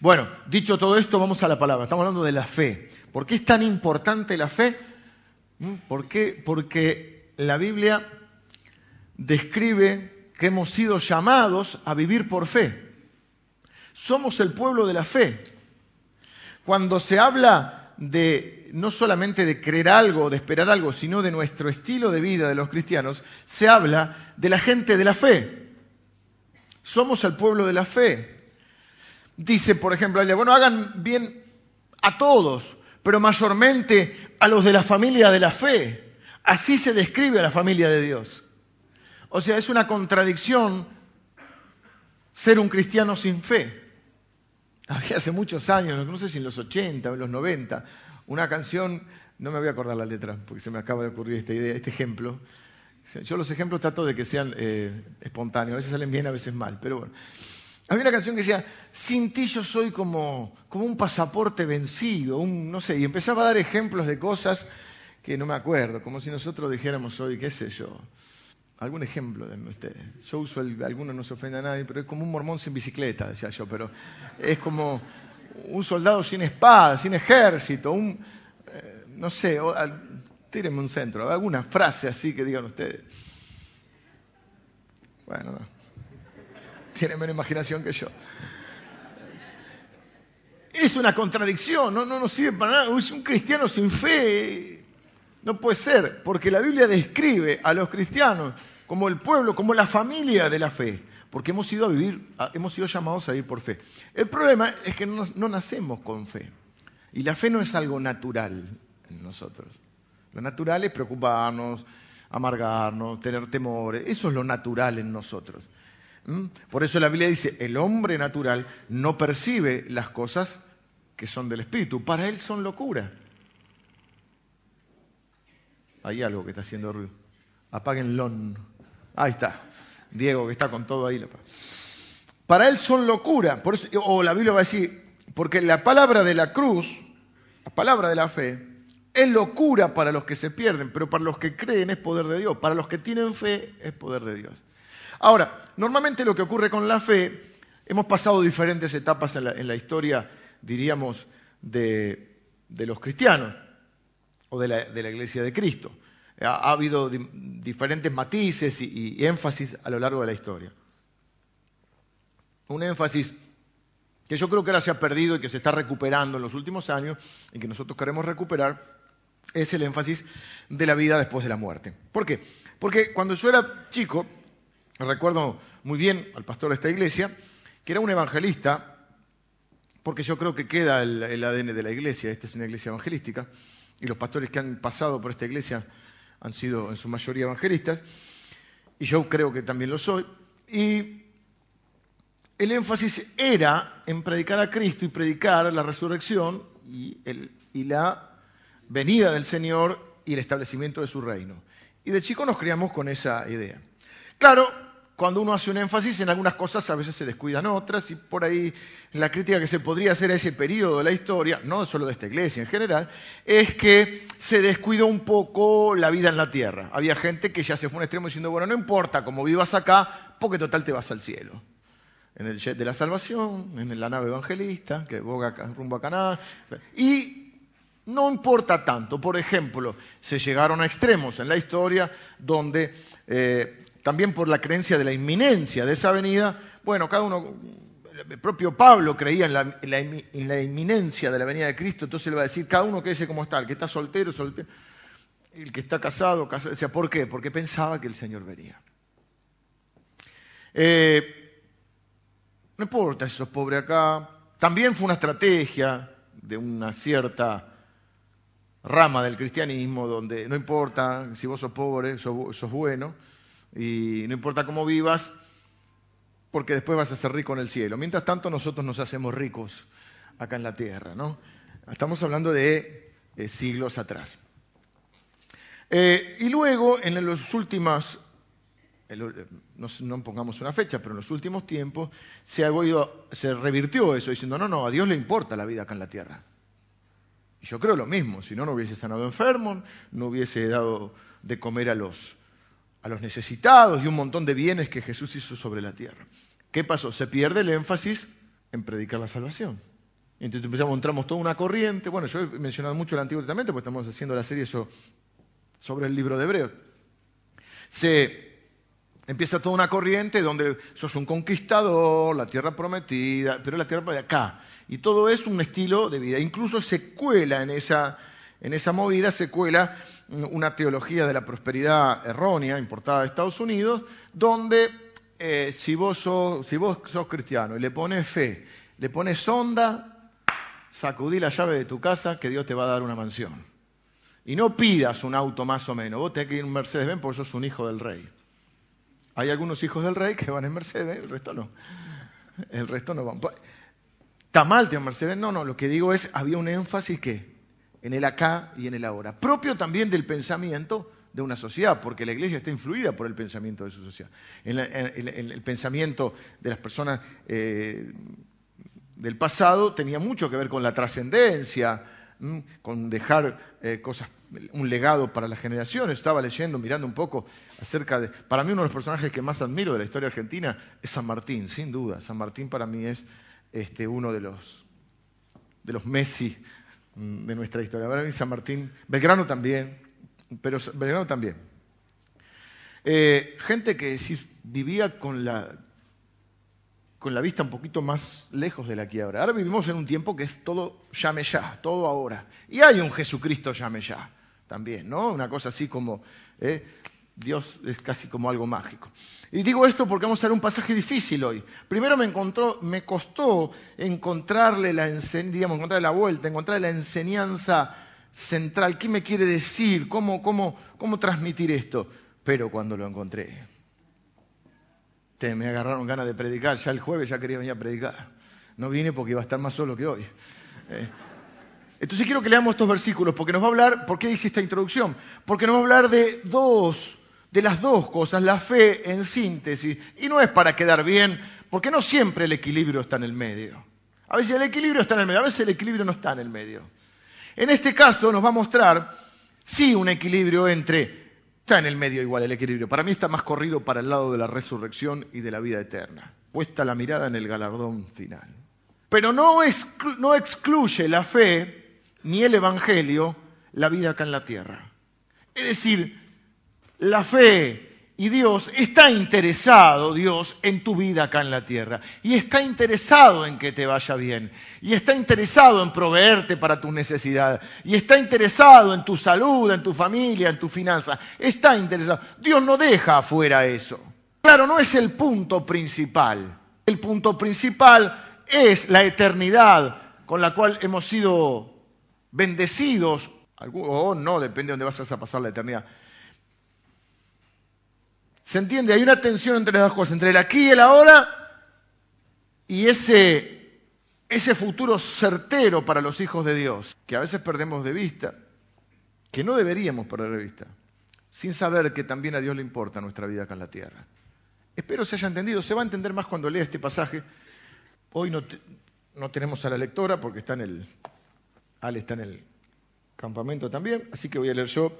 Bueno, dicho todo esto, vamos a la palabra. Estamos hablando de la fe. ¿Por qué es tan importante la fe? ¿Mm? ¿Por qué? Porque la Biblia describe que hemos sido llamados a vivir por fe. Somos el pueblo de la fe. Cuando se habla de no solamente de creer algo, de esperar algo, sino de nuestro estilo de vida de los cristianos, se habla de la gente de la fe. Somos el pueblo de la fe. Dice, por ejemplo, bueno, hagan bien a todos, pero mayormente a los de la familia de la fe. Así se describe a la familia de Dios. O sea, es una contradicción ser un cristiano sin fe. Había hace muchos años, no sé si en los 80 o en los 90, una canción, no me voy a acordar la letra, porque se me acaba de ocurrir esta idea, este ejemplo. Yo los ejemplos trato de que sean eh, espontáneos, a veces salen bien, a veces mal, pero bueno. Había una canción que decía, sin ti yo soy como, como un pasaporte vencido, un, no sé, y empezaba a dar ejemplos de cosas que no me acuerdo, como si nosotros dijéramos hoy, qué sé yo, algún ejemplo de ustedes. Yo uso, el, alguno no se ofende a nadie, pero es como un mormón sin bicicleta, decía yo, pero es como un soldado sin espada, sin ejército, un, eh, no sé, tírenme un centro, alguna frase así que digan ustedes. Bueno, no tiene menos imaginación que yo. Es una contradicción, no, no nos sirve para nada. Es un cristiano sin fe. No puede ser, porque la Biblia describe a los cristianos como el pueblo, como la familia de la fe, porque hemos sido a vivir, hemos sido llamados a vivir por fe. El problema es que no, no nacemos con fe. Y la fe no es algo natural en nosotros. Lo natural es preocuparnos, amargarnos, tener temores. Eso es lo natural en nosotros. ¿Mm? Por eso la Biblia dice, el hombre natural no percibe las cosas que son del Espíritu, para él son locura. Hay algo que está haciendo ruido. Apáguenlo. Ahí está. Diego que está con todo ahí. Para él son locura. Por eso, o la Biblia va a decir, porque la palabra de la cruz, la palabra de la fe, es locura para los que se pierden, pero para los que creen es poder de Dios. Para los que tienen fe es poder de Dios. Ahora, normalmente lo que ocurre con la fe, hemos pasado diferentes etapas en la, historia, diríamos, de, los cristianos o de la, iglesia de Cristo. Ha, habido diferentes matices y, y énfasis a lo largo de la historia. Un énfasis que yo creo que ahora se ha perdido y que se está recuperando en los últimos años y que nosotros queremos recuperar, es el énfasis de la vida después de la muerte. ¿Por qué? Porque cuando yo era chico, recuerdo muy bien al pastor de esta iglesia, que era un evangelista, porque yo creo que queda el, ADN de la iglesia, esta es una iglesia evangelística, y los pastores que han pasado por esta iglesia han sido en su mayoría evangelistas, y yo creo que también lo soy, y el énfasis era en predicar a Cristo y predicar la resurrección y, la venida del Señor y el establecimiento de su reino. Y de chico nos criamos con esa idea. Claro, cuando uno hace un énfasis en algunas cosas, a veces se descuidan otras, y por ahí la crítica que se podría hacer a ese periodo de la historia, no solo de esta iglesia en general, es que se descuidó un poco la vida en la tierra. Había gente que ya se fue a un extremo diciendo, bueno, no importa cómo vivas acá, porque total te vas al cielo. En el jet de la salvación, en la nave evangelista, que boga rumbo a Canadá, y no importa tanto. Por ejemplo, se llegaron a extremos en la historia donde eh, también por la creencia de la inminencia de esa venida, bueno, cada uno, el propio Pablo creía en la, inminencia de la venida de Cristo, entonces le va a decir, cada uno que dice cómo está, el que está soltero, soltero, el que está casado, casado, o sea, ¿por qué? Porque pensaba que el Señor venía. Eh, no importa si sos pobre acá, también fue una estrategia de una cierta rama del cristianismo donde no importa si vos sos pobre, sos bueno, y no importa cómo vivas, porque después vas a ser rico en el cielo. Mientras tanto, nosotros nos hacemos ricos acá en la tierra, ¿no? Estamos hablando de siglos atrás. Eh, y luego, en los últimos, no, pongamos una fecha, pero en los últimos tiempos se, ha se revirtió eso, diciendo, no, no, a Dios le importa la vida acá en la tierra. Y yo creo lo mismo, si no, no hubiese sanado enfermos, no hubiese dado de comer a los, a los necesitados y un montón de bienes que Jesús hizo sobre la tierra. ¿Qué pasó? Se pierde el énfasis en predicar la salvación. Entonces empezamos, entramos toda una corriente. Bueno, yo he mencionado mucho el Antiguo Testamento, porque estamos haciendo la serie sobre el libro de Hebreos. Se empieza toda una corriente donde sos un conquistador, la tierra prometida, pero la tierra de acá. Y todo es un estilo de vida. Incluso se cuela en esa, en esa movida, se cuela una teología de la prosperidad errónea, importada de Estados Unidos, donde eh, si, vos sos, cristiano y le pones fe, le pones sonda, sacudí la llave de tu casa que Dios te va a dar una mansión. Y no pidas un auto más o menos, vos tenés que ir en Mercedes-Benz porque sos un hijo del rey. Hay algunos hijos del rey que van en Mercedes, el resto no. El resto no van. ¿Está mal tener Mercedes? No, no, lo que digo es, había un énfasis que en el acá y en el ahora. Propio también del pensamiento de una sociedad, porque la iglesia está influida por el pensamiento de su sociedad. El pensamiento de las personas eh, del pasado tenía mucho que ver con la trascendencia, con dejar eh, cosas, un legado para las generaciones. Estaba leyendo, mirando un poco acerca de... Para mí uno de los personajes que más admiro de la historia argentina es San Martín, sin duda. San Martín para mí es este, uno de los, de los Messi de nuestra historia. Para mí San Martín, Belgrano también, pero Belgrano también. Eh, gente que vivía con la con la vista un poquito más lejos de la quiebra. Ahora vivimos en un tiempo que es todo llame ya, todo ahora. Y hay un Jesucristo llame ya también, ¿no? Una cosa así como, ¿eh? Dios es casi como algo mágico. Y digo esto porque vamos a ver un pasaje difícil hoy. Primero me, encontró, me costó encontrarle la, digamos, encontrarle la vuelta, encontrarle la enseñanza central. ¿Qué me quiere decir? ¿Cómo, transmitir esto? Pero cuando lo encontré, me agarraron ganas de predicar. Ya el jueves ya quería venir a predicar. No vine porque iba a estar más solo que hoy. Eh, entonces quiero que leamos estos versículos porque nos va a hablar, ¿por qué hice esta introducción? Porque nos va a hablar de dos, de las dos cosas, la fe en síntesis. Y no es para quedar bien, porque no siempre el equilibrio está en el medio. A veces el equilibrio está en el medio, a veces el equilibrio no está en el medio. En este caso nos va a mostrar, sí, un equilibrio entre Está en el medio igual el equilibrio. Para mí está más corrido para el lado de la resurrección y de la vida eterna. Puesta la mirada en el galardón final. Pero no, no excluye la fe ni el Evangelio la vida acá en la tierra. Es decir, la fe y Dios está interesado, Dios, en tu vida acá en la tierra. Y está interesado en que te vaya bien. Y está interesado en proveerte para tus necesidades. Y está interesado en tu salud, en tu familia, en tu finanza. Está interesado. Dios no deja afuera eso. Claro, no es el punto principal. El punto principal es la eternidad con la cual hemos sido bendecidos. O no, depende de dónde vas a pasar la eternidad ¿Se entiende? Hay una tensión entre las dos cosas, entre el aquí y el ahora y ese, ese futuro certero para los hijos de Dios, que a veces perdemos de vista, que no deberíamos perder de vista, sin saber que también a Dios le importa nuestra vida acá en la tierra. Espero se haya entendido, se va a entender más cuando lea este pasaje. Hoy no, no tenemos a la lectora porque está en el, Ale está en el campamento también, así que voy a leer yo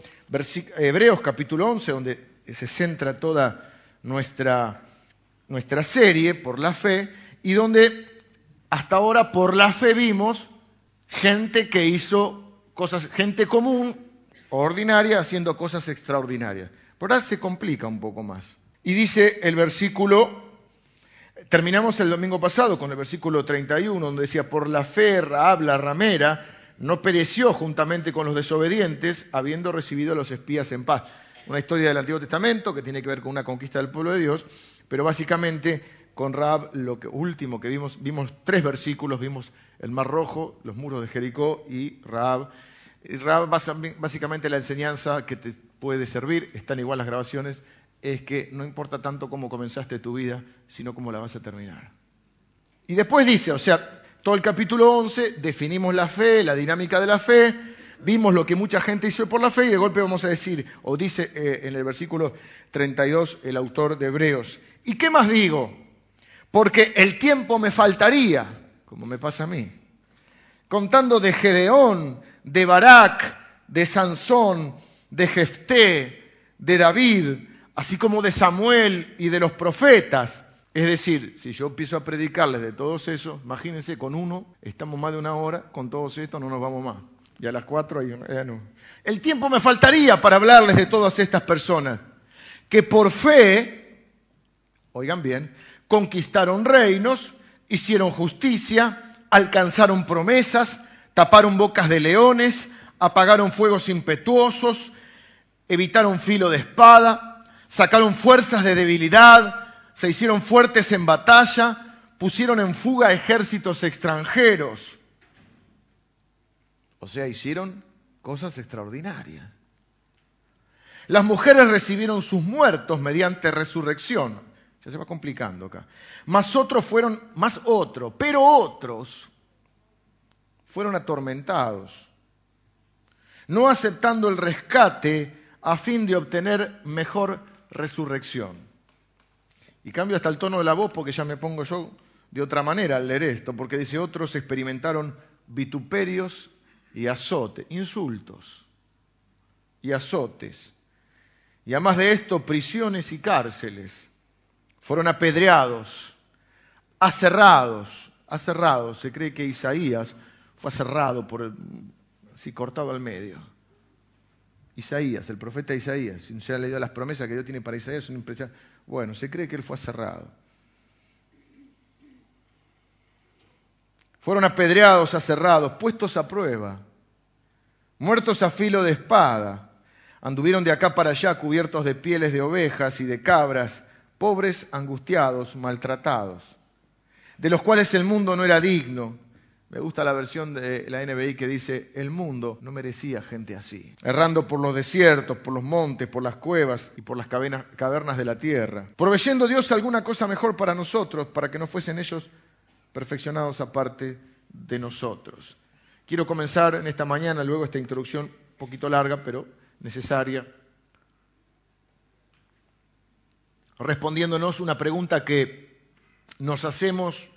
Hebreos capítulo 11, donde se centra toda nuestra, nuestra serie por la fe y donde hasta ahora por la fe vimos gente que hizo cosas, gente común, ordinaria, haciendo cosas extraordinarias. Por ahora se complica un poco más. Y dice el versículo, terminamos el domingo pasado con el versículo 31, donde decía, por la fe habla ramera no pereció juntamente con los desobedientes, habiendo recibido a los espías en paz una historia del Antiguo Testamento que tiene que ver con una conquista del pueblo de Dios, pero básicamente con Raab, lo último que vimos, vimos tres versículos, vimos el Mar Rojo, los muros de Jericó y Raab. Y Raab, básicamente la enseñanza que te puede servir, están igual las grabaciones, es que no importa tanto cómo comenzaste tu vida, sino cómo la vas a terminar. Y después dice, o sea, todo el capítulo 11, definimos la fe, la dinámica de la fe, vimos lo que mucha gente hizo por la fe y de golpe vamos a decir, o dice eh, en el versículo 32 el autor de Hebreos, ¿y qué más digo? Porque el tiempo me faltaría, como me pasa a mí, contando de Gedeón, de Barak, de Sansón, de Jefté, de David, así como de Samuel y de los profetas, Es decir, si yo empiezo a predicarles de todos esos, imagínense, con uno estamos más de una hora, con todos estos no nos vamos más. Y a las cuatro hay ya no. El tiempo me faltaría para hablarles de todas estas personas que por fe, oigan bien, conquistaron reinos, hicieron justicia, alcanzaron promesas, taparon bocas de leones, apagaron fuegos impetuosos, evitaron filo de espada, sacaron fuerzas de debilidad, se hicieron fuertes en batalla, pusieron en fuga ejércitos extranjeros. O sea, hicieron cosas extraordinarias. Las mujeres recibieron sus muertos mediante resurrección. Ya se va complicando acá. Más otros fueron, más otros, pero otros fueron atormentados, no aceptando el rescate a fin de obtener mejor resurrección. Y cambio hasta el tono de la voz porque ya me pongo yo de otra manera al leer esto, porque dice, otros experimentaron vituperios y azotes, insultos y azotes. Y además de esto, prisiones y cárceles. Fueron apedreados, aserrados, aserrados. Se cree que Isaías fue aserrado por así cortado al medio. Isaías, el profeta Isaías, si se ha leído las promesas que Dios tiene para Isaías, son impresionantes. Bueno, se cree que él fue aserrado. Fueron apedreados, aserrados, puestos a prueba, muertos a filo de espada. Anduvieron de acá para allá cubiertos de pieles de ovejas y de cabras, pobres, angustiados, maltratados, de los cuales el mundo no era digno. Me gusta la versión de la NBI que dice, el mundo no merecía gente así, errando por los desiertos, por los montes, por las cuevas y por las cavernas de la tierra, proveyendo Dios alguna cosa mejor para nosotros, para que no fuesen ellos perfeccionados aparte de nosotros. Quiero comenzar en esta mañana, luego esta introducción un poquito larga, pero necesaria, respondiéndonos una pregunta que nos hacemos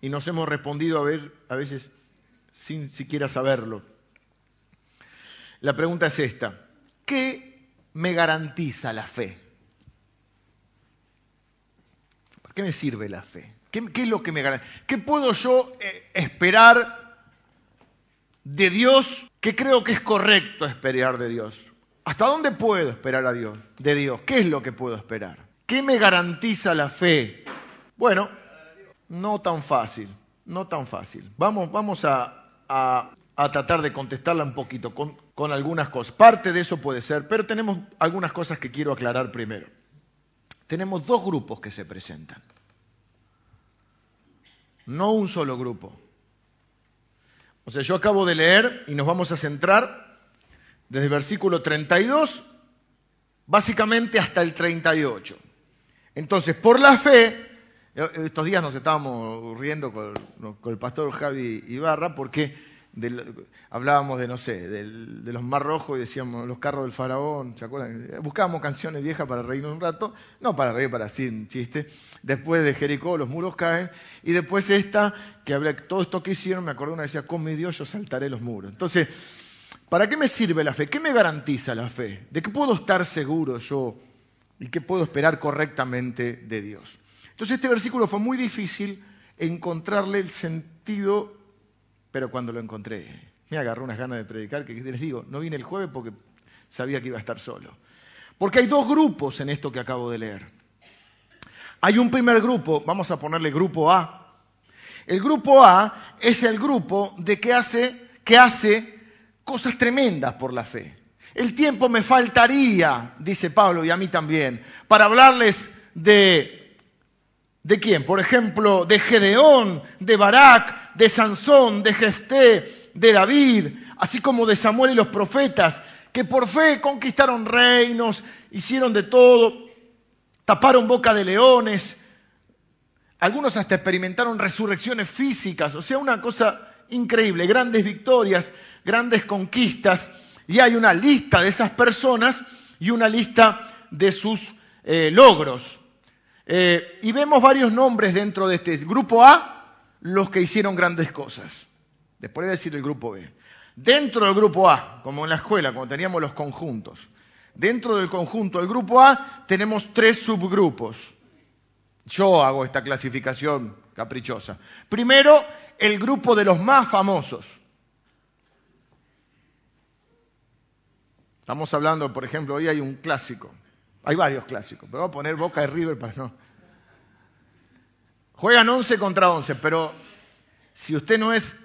y nos hemos respondido a, ver, a veces sin siquiera saberlo. La pregunta es esta, ¿qué me garantiza la fe? ¿Para qué me sirve la fe? ¿Qué? ¿Qué puedo yo eh, esperar de Dios que creo que es correcto esperar de Dios? ¿Hasta dónde puedo esperar a Dios, de Dios? ¿Qué es lo que puedo esperar? ¿Qué me garantiza la fe? Bueno, no tan fácil, no tan fácil. Vamos, vamos a, tratar de contestarla un poquito con algunas cosas. Parte de eso puede ser, pero tenemos algunas cosas que quiero aclarar primero. Tenemos dos grupos que se presentan, no un solo grupo. O sea, yo acabo de leer y nos vamos a centrar desde el versículo 32 básicamente hasta el 38. Entonces, por la fe, estos días nos estábamos riendo con, el pastor Javi Ibarra porque hablábamos de, no sé, de los mar rojos y decíamos los carros del faraón, ¿se acuerdan? Buscábamos canciones viejas para reírnos un rato, no para reír, para así un chiste. Después de Jericó los muros caen y después esta, que habla, todo esto que hicieron, me acordé una decía, con mi Dios yo saltaré los muros. Entonces, ¿para qué me sirve la fe? ¿Qué me garantiza la fe? ¿De qué puedo estar seguro yo y qué puedo esperar correctamente de Dios? Entonces este versículo fue muy difícil encontrarle el sentido, pero cuando lo encontré, me agarró unas ganas de predicar, que les digo, no vine el jueves porque sabía que iba a estar solo. Porque hay dos grupos en esto que acabo de leer. Hay un primer grupo, vamos a ponerle grupo A. El grupo A es el grupo de que hace, que hace cosas tremendas por la fe. El tiempo me faltaría, dice Pablo y a mí también, para hablarles de ¿De quién? Por ejemplo, de Gedeón, de Barak, de Sansón, de Jefté, de David, así como de Samuel y los profetas, que por fe conquistaron reinos, hicieron de todo, taparon boca de leones, algunos hasta experimentaron resurrecciones físicas, o sea, una cosa increíble, grandes victorias, grandes conquistas, y hay una lista de esas personas y una lista de sus eh, logros. Eh, y vemos varios nombres dentro de este grupo A, los que hicieron grandes cosas. Después voy a decir el grupo B. Dentro del grupo A, como en la escuela, como teníamos los conjuntos, dentro del conjunto del grupo A tenemos tres subgrupos. Yo hago esta clasificación caprichosa. Primero, el grupo de los más famosos. Estamos hablando, por ejemplo, hoy hay un clásico. Hay varios clásicos, pero vamos a poner Boca de River para no. Juegan 11 contra 11, pero si usted no es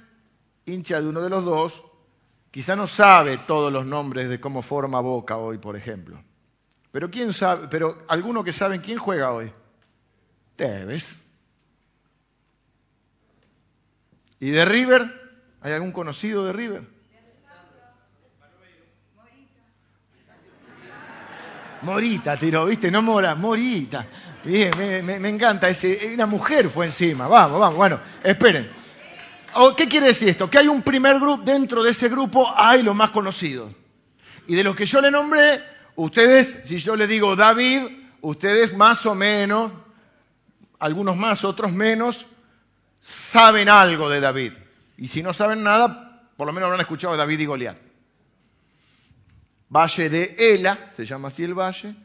hincha de uno de los dos, quizá no sabe todos los nombres de cómo forma Boca hoy, por ejemplo. Pero quién sabe, pero alguno que saben quién juega hoy. Tevez. ¿Y de River? ¿Hay algún conocido de River? Morita tiró, ¿viste? No Mora, Morita. Bien, me, encanta ese. Una mujer fue encima. Vamos, vamos. Bueno, esperen. Oh, ¿Qué quiere decir esto? Que hay un primer grupo, dentro de ese grupo hay los más conocidos. Y de los que yo le nombré, ustedes, si yo le digo David, ustedes más o menos, algunos más, otros menos, saben algo de David. Y si no saben nada, por lo menos habrán escuchado de David y Goliat. Valle de Ela, se llama así el valle,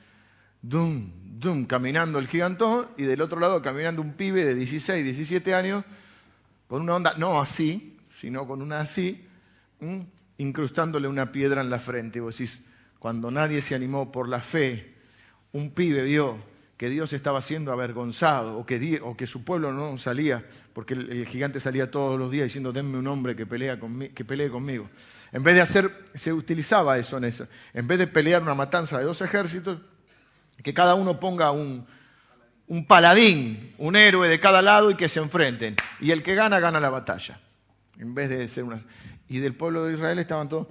dum, dum, caminando el gigantón, y del otro lado caminando un pibe de 16, 17 años, con una onda, no así, sino con una así, incrustándole una piedra en la frente. Y vos decís, cuando nadie se animó por la fe, un pibe vio que Dios estaba siendo avergonzado o que, su pueblo no salía, porque el, gigante salía todos los días diciendo, denme un hombre que, que pelee conmigo. En vez de hacer, se utilizaba eso en eso. En vez de pelear una matanza de dos ejércitos, que cada uno ponga un, un paladín, un héroe de cada lado y que se enfrenten. Y el que gana, gana la batalla. En vez de ser una... Y del pueblo de Israel estaban todos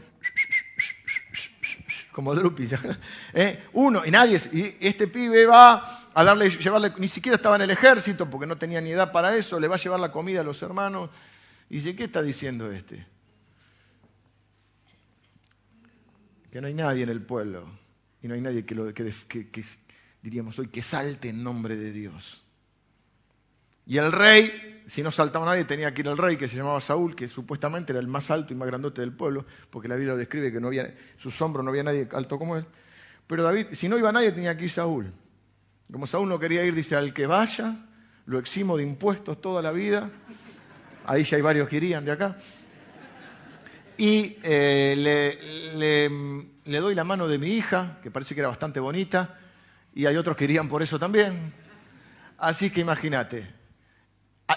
como drupis. ¿Eh? Uno, y nadie, y este pibe va a darle, llevarle, ni siquiera estaba en el ejército porque no tenía ni edad para eso, le va a llevar la comida a los hermanos. Y dice, ¿qué está diciendo este? Que no hay nadie en el pueblo y no hay nadie que, lo, que diríamos hoy, que salte en nombre de Dios. Y el rey, si no saltaba nadie, tenía que ir al rey que se llamaba Saúl, que supuestamente era el más alto y más grandote del pueblo, porque la Biblia lo describe que no había, sus hombros no había nadie alto como él. Pero David, si no iba nadie, tenía que ir Saúl. Como Saúl no quería ir, dice, al que vaya, lo eximo de impuestos toda la vida. Ahí ya hay varios que irían de acá. Y eh, le, le doy la mano de mi hija, que parece que era bastante bonita, y hay otros que irían por eso también. Así que imagínate,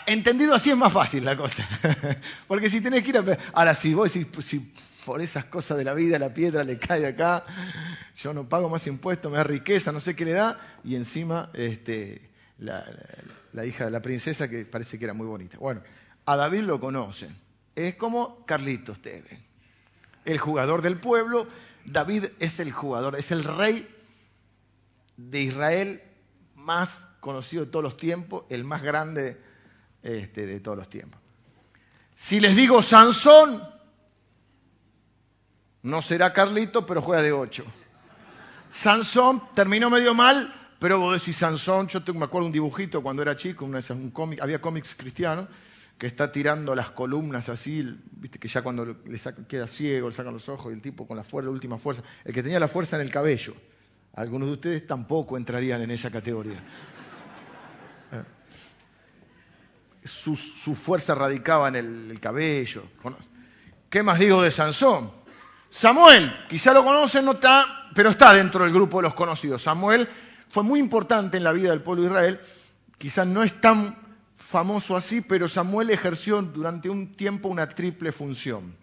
entendido así es más fácil la cosa. Porque si tenés que ir a... Ahora, si vos pues, si por esas cosas de la vida la piedra le cae acá, yo no pago más impuestos, me da riqueza, no sé qué le da, y encima este, la, hija de la princesa que parece que era muy bonita. Bueno, a David lo conocen. Es como Carlitos Teve, el jugador del pueblo. David es el jugador, es el rey de Israel más conocido de todos los tiempos, el más grande este, de todos los tiempos. Si les digo Sansón, no será Carlito, pero juega de 8. Sansón terminó medio mal, pero vos decís Sansón, yo me acuerdo un dibujito cuando era chico, había cómics cristianos, que está tirando las columnas así, viste que ya cuando le queda ciego, le sacan los ojos y el tipo con la, fuerza, la última fuerza, el que tenía la fuerza en el cabello. Algunos de ustedes tampoco entrarían en esa categoría su, fuerza radicaba en el, cabello. ¿Qué más digo de Sansón? Samuel, quizá lo conocen, no está, pero está dentro del grupo de los conocidos. Samuel fue muy importante en la vida del pueblo de Israel, quizás no es tan famoso así, pero Samuel ejerció durante un tiempo una triple función.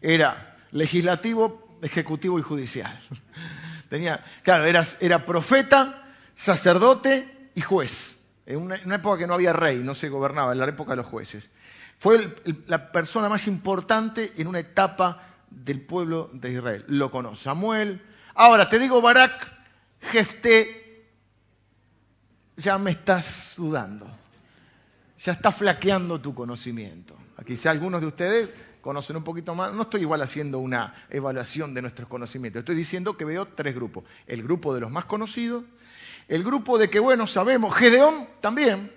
Era legislativo, ejecutivo y judicial. Tenía, claro, era, era profeta, sacerdote y juez en una, época que no había rey, no se gobernaba, en la época de los jueces. Fue la persona más importante en una etapa del pueblo de Israel. Lo conoce Samuel. Ahora, te digo, Barak, Jefté, ya me estás dudando. Ya está flaqueando tu conocimiento. Quizá algunos de ustedes conocen un poquito más. No estoy igual haciendo una evaluación de nuestros conocimientos. Estoy diciendo que veo tres grupos. El grupo de los más conocidos, el grupo de que, bueno, sabemos, Gedeón también.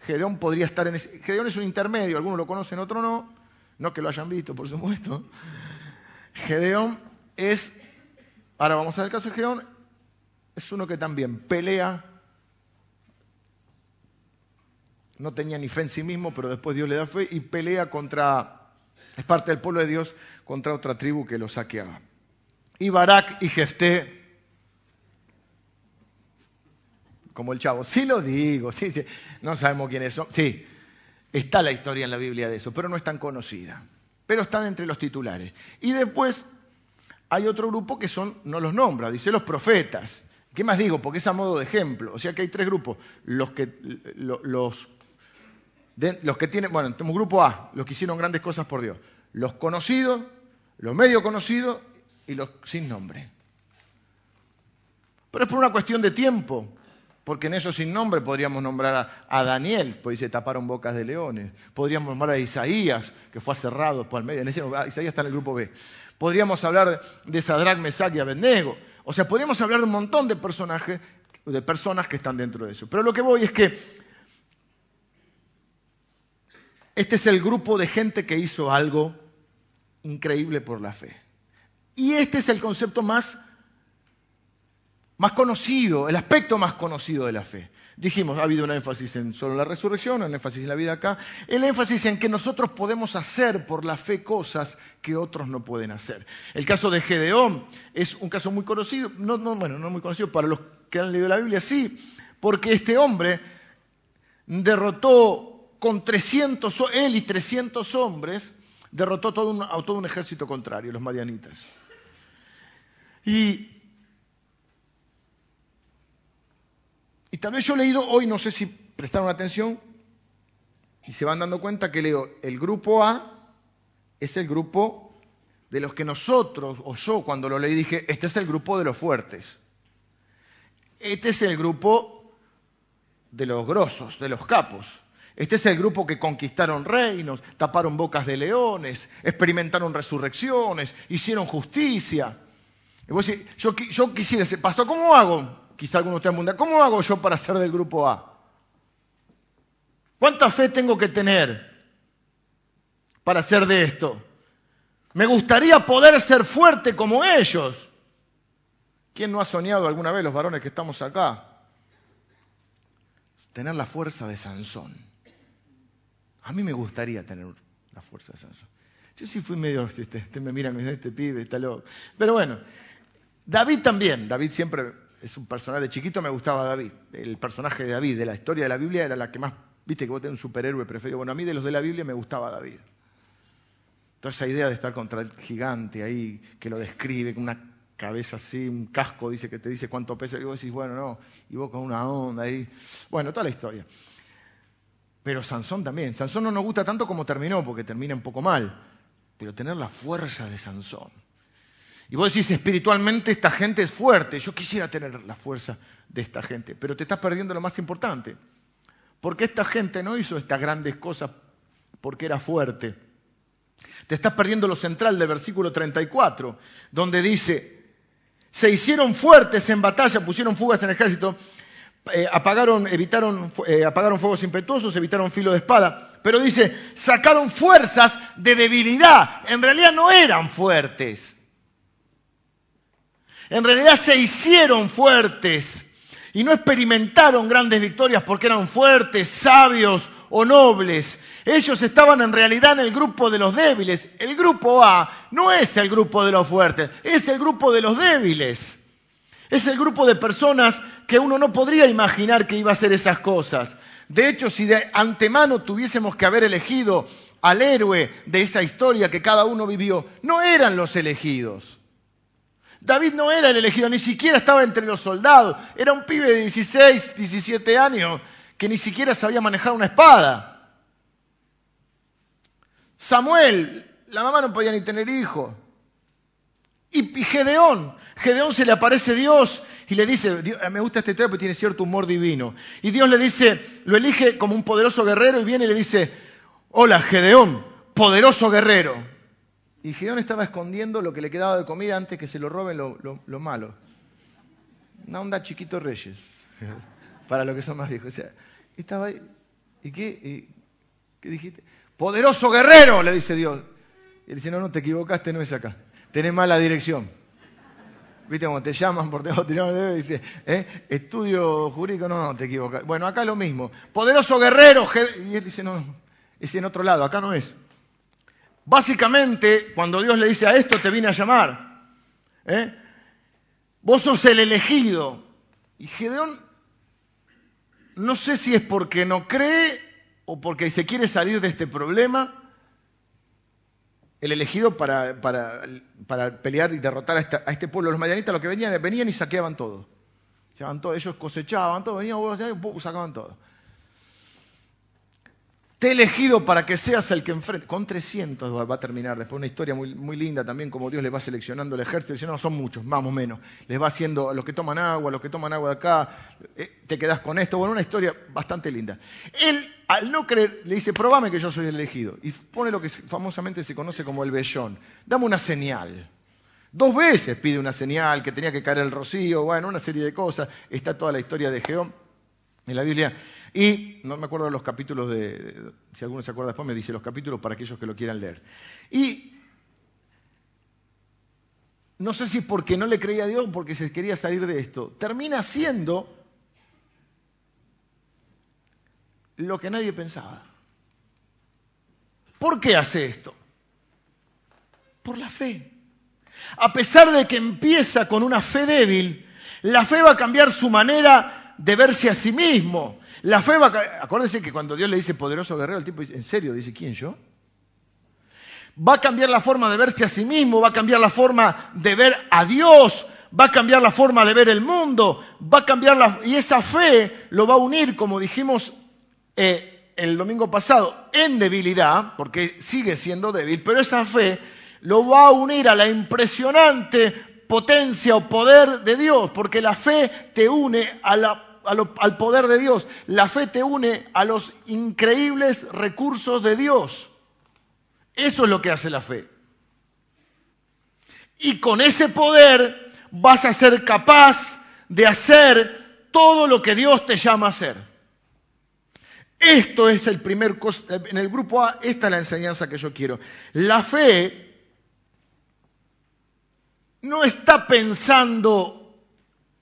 Gedeón podría estar en ese. Gedeón es un intermedio, algunos lo conocen, otros no. No que lo hayan visto, por supuesto. Gedeón es. Ahora vamos a ver el caso de Gedeón. Es uno que también pelea no tenía ni fe en sí mismo, pero después Dios le da fe y pelea contra, es parte del pueblo de Dios, contra otra tribu que lo saqueaba. Y Barak y Jefté, como el chavo, sí lo digo, sí, sí, no sabemos quiénes son, sí, está la historia en la Biblia de eso, pero no es tan conocida, pero están entre los titulares. Y después hay otro grupo que son, no los nombra, dice los profetas. ¿Qué más digo? Porque es a modo de ejemplo. O sea que hay tres grupos. Los que, los, los que tienen, bueno, tenemos grupo A, los que hicieron grandes cosas por Dios. Los conocidos, los medio conocidos y los sin nombre. Pero es por una cuestión de tiempo, porque en esos sin nombre podríamos nombrar a, Daniel, pues se taparon bocas de leones. Podríamos nombrar a Isaías, que fue cerrado por el medio. En ese, Isaías está en el grupo B. Podríamos hablar de Sadrach, Mesach y Abednego. O sea, podríamos hablar de un montón de personajes, de personas que están dentro de eso. Pero lo que voy es que este es el grupo de gente que hizo algo increíble por la fe. Y este es el concepto más, más conocido, el aspecto más conocido de la fe. Dijimos, ha habido un énfasis en solo la resurrección, un énfasis en la vida acá, el énfasis en que nosotros podemos hacer por la fe cosas que otros no pueden hacer. El caso de Gedeón es un caso muy conocido, no, no, bueno, no muy conocido para los que han leído la Biblia, sí, porque este hombre derrotó con 300, él y 300 hombres, derrotó todo a todo un ejército contrario, los madianitas. Y Y tal vez yo he leído hoy, no sé si prestaron atención, y se van dando cuenta que leo, el grupo A es el grupo de los que nosotros, o yo cuando lo leí dije, este es el grupo de los fuertes. Este es el grupo de los grosos, de los capos. Este es el grupo que conquistaron reinos, taparon bocas de leones, experimentaron resurrecciones, hicieron justicia. Y vos decís, yo, yo quisiera ser pastor, ¿cómo hago? Quizá alguno de ustedes pregunta, ¿cómo hago yo para ser del grupo A? ¿Cuánta fe tengo que tener para ser de esto? Me gustaría poder ser fuerte como ellos. ¿Quién no ha soñado alguna vez, los varones que estamos acá? Tener la fuerza de Sansón. A mí me gustaría tener la fuerza de Sansón. Yo sí fui medio, este, este me mira, me dice, este pibe está loco. Pero bueno, David también, David siempre es un personaje, de chiquito me gustaba David, el personaje de David, de la historia de la Biblia era la que más, viste que vos tenés un superhéroe preferido, bueno, a mí de los de la Biblia me gustaba David. Toda esa idea de estar contra el gigante ahí, que lo describe con una cabeza así, un casco, dice que te dice cuánto pesa, y vos decís, bueno, no, y vos con una onda ahí, bueno, toda la historia. Pero Sansón también, Sansón no nos gusta tanto como terminó, porque termina un poco mal, pero tener la fuerza de Sansón y vos decís, espiritualmente esta gente es fuerte, yo quisiera tener la fuerza de esta gente, pero te estás perdiendo lo más importante, porque esta gente no hizo estas grandes cosas porque era fuerte. Te estás perdiendo lo central del versículo 34, donde dice, se hicieron fuertes en batalla, pusieron fugas en el ejército, eh, apagaron, evitaron, eh, apagaron fuegos impetuosos, evitaron filo de espada, pero dice, sacaron fuerzas de debilidad, en realidad no eran fuertes. En realidad se hicieron fuertes y no experimentaron grandes victorias porque eran fuertes, sabios o nobles. Ellos estaban en realidad en el grupo de los débiles. El grupo A no es el grupo de los fuertes, es el grupo de los débiles. Es el grupo de personas que uno no podría imaginar que iba a hacer esas cosas. De hecho, si de antemano tuviésemos que haber elegido al héroe de esa historia que cada uno vivió, no eran los elegidos. David no era el elegido, ni siquiera estaba entre los soldados. Era un pibe de 16, 17 años que ni siquiera sabía manejar una espada. Samuel, la mamá no podía ni tener hijo. Y, Gedeón, Gedeón se le aparece Dios y le dice, me gusta esta historia porque tiene cierto humor divino. Y Dios le dice, lo elige como un poderoso guerrero y viene y le dice, hola Gedeón, poderoso guerrero. Y Gedeón estaba escondiendo lo que le quedaba de comida antes que se lo roben lo, lo, malo. Una onda chiquito reyes, para los que son más viejos. O sea, estaba ahí. ¿Y qué? ¿Qué dijiste? Poderoso guerrero, le dice Dios. Y él dice, no, no, te equivocaste, no es acá. Tenés mala dirección. viste como te llaman por teléfono y dice, ¿eh? estudio jurídico, no, no, te equivocas. Bueno, acá lo mismo. Poderoso guerrero, y él dice, no, es en otro lado, acá no es. Básicamente, cuando Dios le dice a esto, te vine a llamar. ¿eh? Vos sos el elegido. Y Gedeón, no sé si es porque no cree o porque se quiere salir de este problema, el elegido para, para, pelear y derrotar a, este pueblo. Los madianitas lo que venían, venían y saqueaban todo. todo. Ellos cosechaban todo, venían, sacaban todo. Te he elegido para que seas el que enfrente. Con 300 va a terminar después una historia muy, muy linda también, como Dios les va seleccionando el ejército. Dice, no, son muchos, más o menos. Les va haciendo a los que toman agua, a los que toman agua de acá, eh, te quedas con esto. Bueno, una historia bastante linda. Él, al no creer, le dice, probame que yo soy el elegido. Y pone lo que famosamente se conoce como el vellón. Dame una señal. Dos veces pide una señal, que tenía que caer el rocío, bueno, una serie de cosas. Está toda la historia de Geón en la Biblia. Y no me acuerdo de los capítulos de, si alguno se acuerda después, me dice los capítulos para aquellos que lo quieran leer. Y no sé si porque no le creía a Dios o porque se quería salir de esto, termina siendo lo que nadie pensaba. ¿Por qué hace esto? Por la fe. A pesar de que empieza con una fe débil, la fe va a cambiar su manera de verse a sí mismo. La fe va a... Acuérdense que cuando Dios le dice poderoso guerrero, el tipo dice, ¿en serio? Dice, ¿quién yo? Va a cambiar la forma de verse a sí mismo, va a cambiar la forma de ver a Dios, va a cambiar la forma de ver el mundo, va a cambiar la... Y esa fe lo va a unir, como dijimos eh, el domingo pasado, en debilidad, porque sigue siendo débil, pero esa fe lo va a unir a la impresionante potencia o poder de Dios, porque la fe te une a la al poder de Dios. La fe te une a los increíbles recursos de Dios. Eso es lo que hace la fe. Y con ese poder vas a ser capaz de hacer todo lo que Dios te llama a hacer. Esto es el primer, en el grupo A, esta es la enseñanza que yo quiero. La fe no está pensando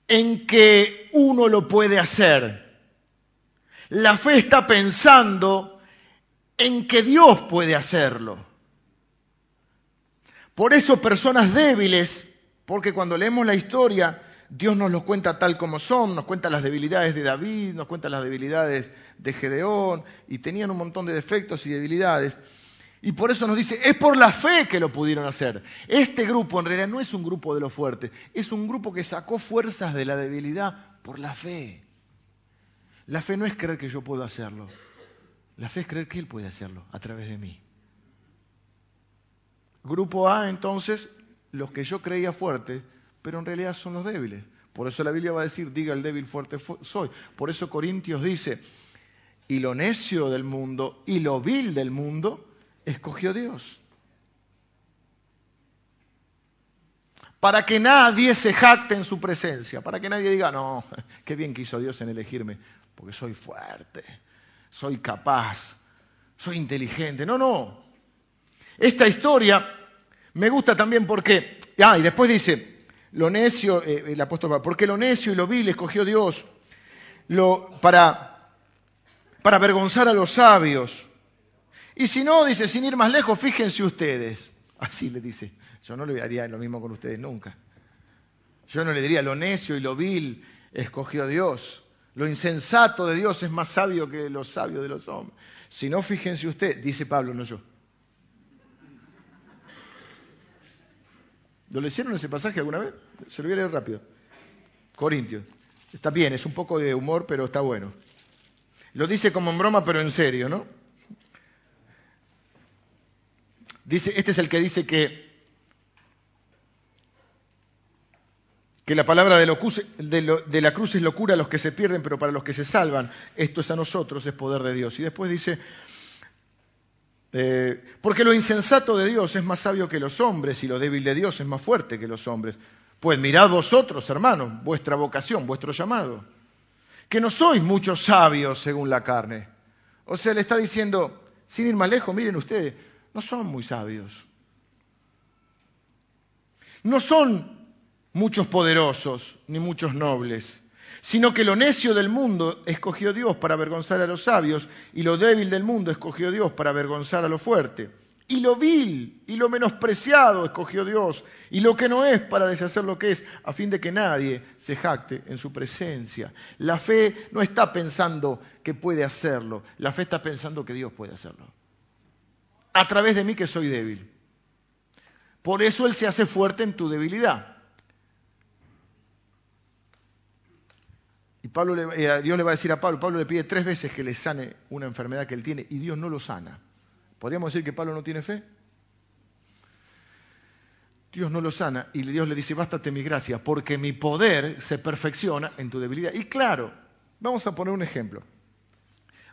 en que uno lo puede hacer. La fe está pensando en que Dios puede hacerlo. Por eso personas débiles, porque cuando leemos la historia, Dios nos lo cuenta tal como son, nos cuenta las debilidades de David, nos cuenta las debilidades de Gedeón, y tenían un montón de defectos y debilidades. Y por eso nos dice, es por la fe que lo pudieron hacer. Este grupo en realidad no es un grupo de los fuertes, es un grupo que sacó fuerzas de la debilidad por la fe. La fe no es creer que yo puedo hacerlo, la fe es creer que Él puede hacerlo a través de mí. Grupo A, entonces, los que yo creía fuertes, pero en realidad son los débiles. Por eso la Biblia va a decir, diga el débil fuerte soy. Por eso Corintios dice, y lo necio del mundo y lo vil del mundo, escogió Dios. Para que nadie se jacte en su presencia, para que nadie diga, no, qué bien que hizo Dios en elegirme, porque soy fuerte, soy capaz, soy inteligente. No, no. Esta historia me gusta también porque, ah, y después dice, lo necio, eh, el apóstol, porque lo necio y lo vil escogió Dios lo, para, para avergonzar a los sabios. Y si no, dice, sin ir más lejos, fíjense ustedes. Así le dice. Yo no le haría lo mismo con ustedes nunca. Yo no le diría lo necio y lo vil escogió Dios. Lo insensato de Dios es más sabio que lo sabio de los hombres. Si no, fíjense ustedes, dice Pablo, no yo. ¿Lo leyeron ese pasaje alguna vez? Se lo voy a leer rápido. Corintios. Está bien, es un poco de humor, pero está bueno. Lo dice como en broma, pero en serio, ¿no? Dice, este es el que dice que, que la palabra de, la cruz es locura a los que se pierden, pero para los que se salvan, esto es a nosotros, es poder de Dios. Y después dice, eh, porque lo insensato de Dios es más sabio que los hombres y lo débil de Dios es más fuerte que los hombres. Pues mirad vosotros, hermanos, vuestra vocación, vuestro llamado, que no sois muchos sabios según la carne. O sea, le está diciendo, sin ir más lejos, miren ustedes, no son muy sabios. No son muchos poderosos, ni muchos nobles, sino que lo necio del mundo escogió Dios para avergonzar a los sabios, y lo débil del mundo escogió Dios para avergonzar a lo fuerte. Y lo vil y lo menospreciado escogió Dios, y lo que no es para deshacer lo que es, a fin de que nadie se jacte en su presencia. La fe no está pensando que puede hacerlo, la fe está pensando que Dios puede hacerlo. A través de mí que soy débil. Por eso Él se hace fuerte en tu debilidad. Y Pablo eh, Dios le va a decir a Pablo, Pablo le pide tres veces que le sane una enfermedad que él tiene y Dios no lo sana. ¿Podríamos decir que Pablo no tiene fe? Dios no lo sana y Dios le dice, bástate mi gracia, porque mi poder se perfecciona en tu debilidad. Y claro, vamos a poner un ejemplo.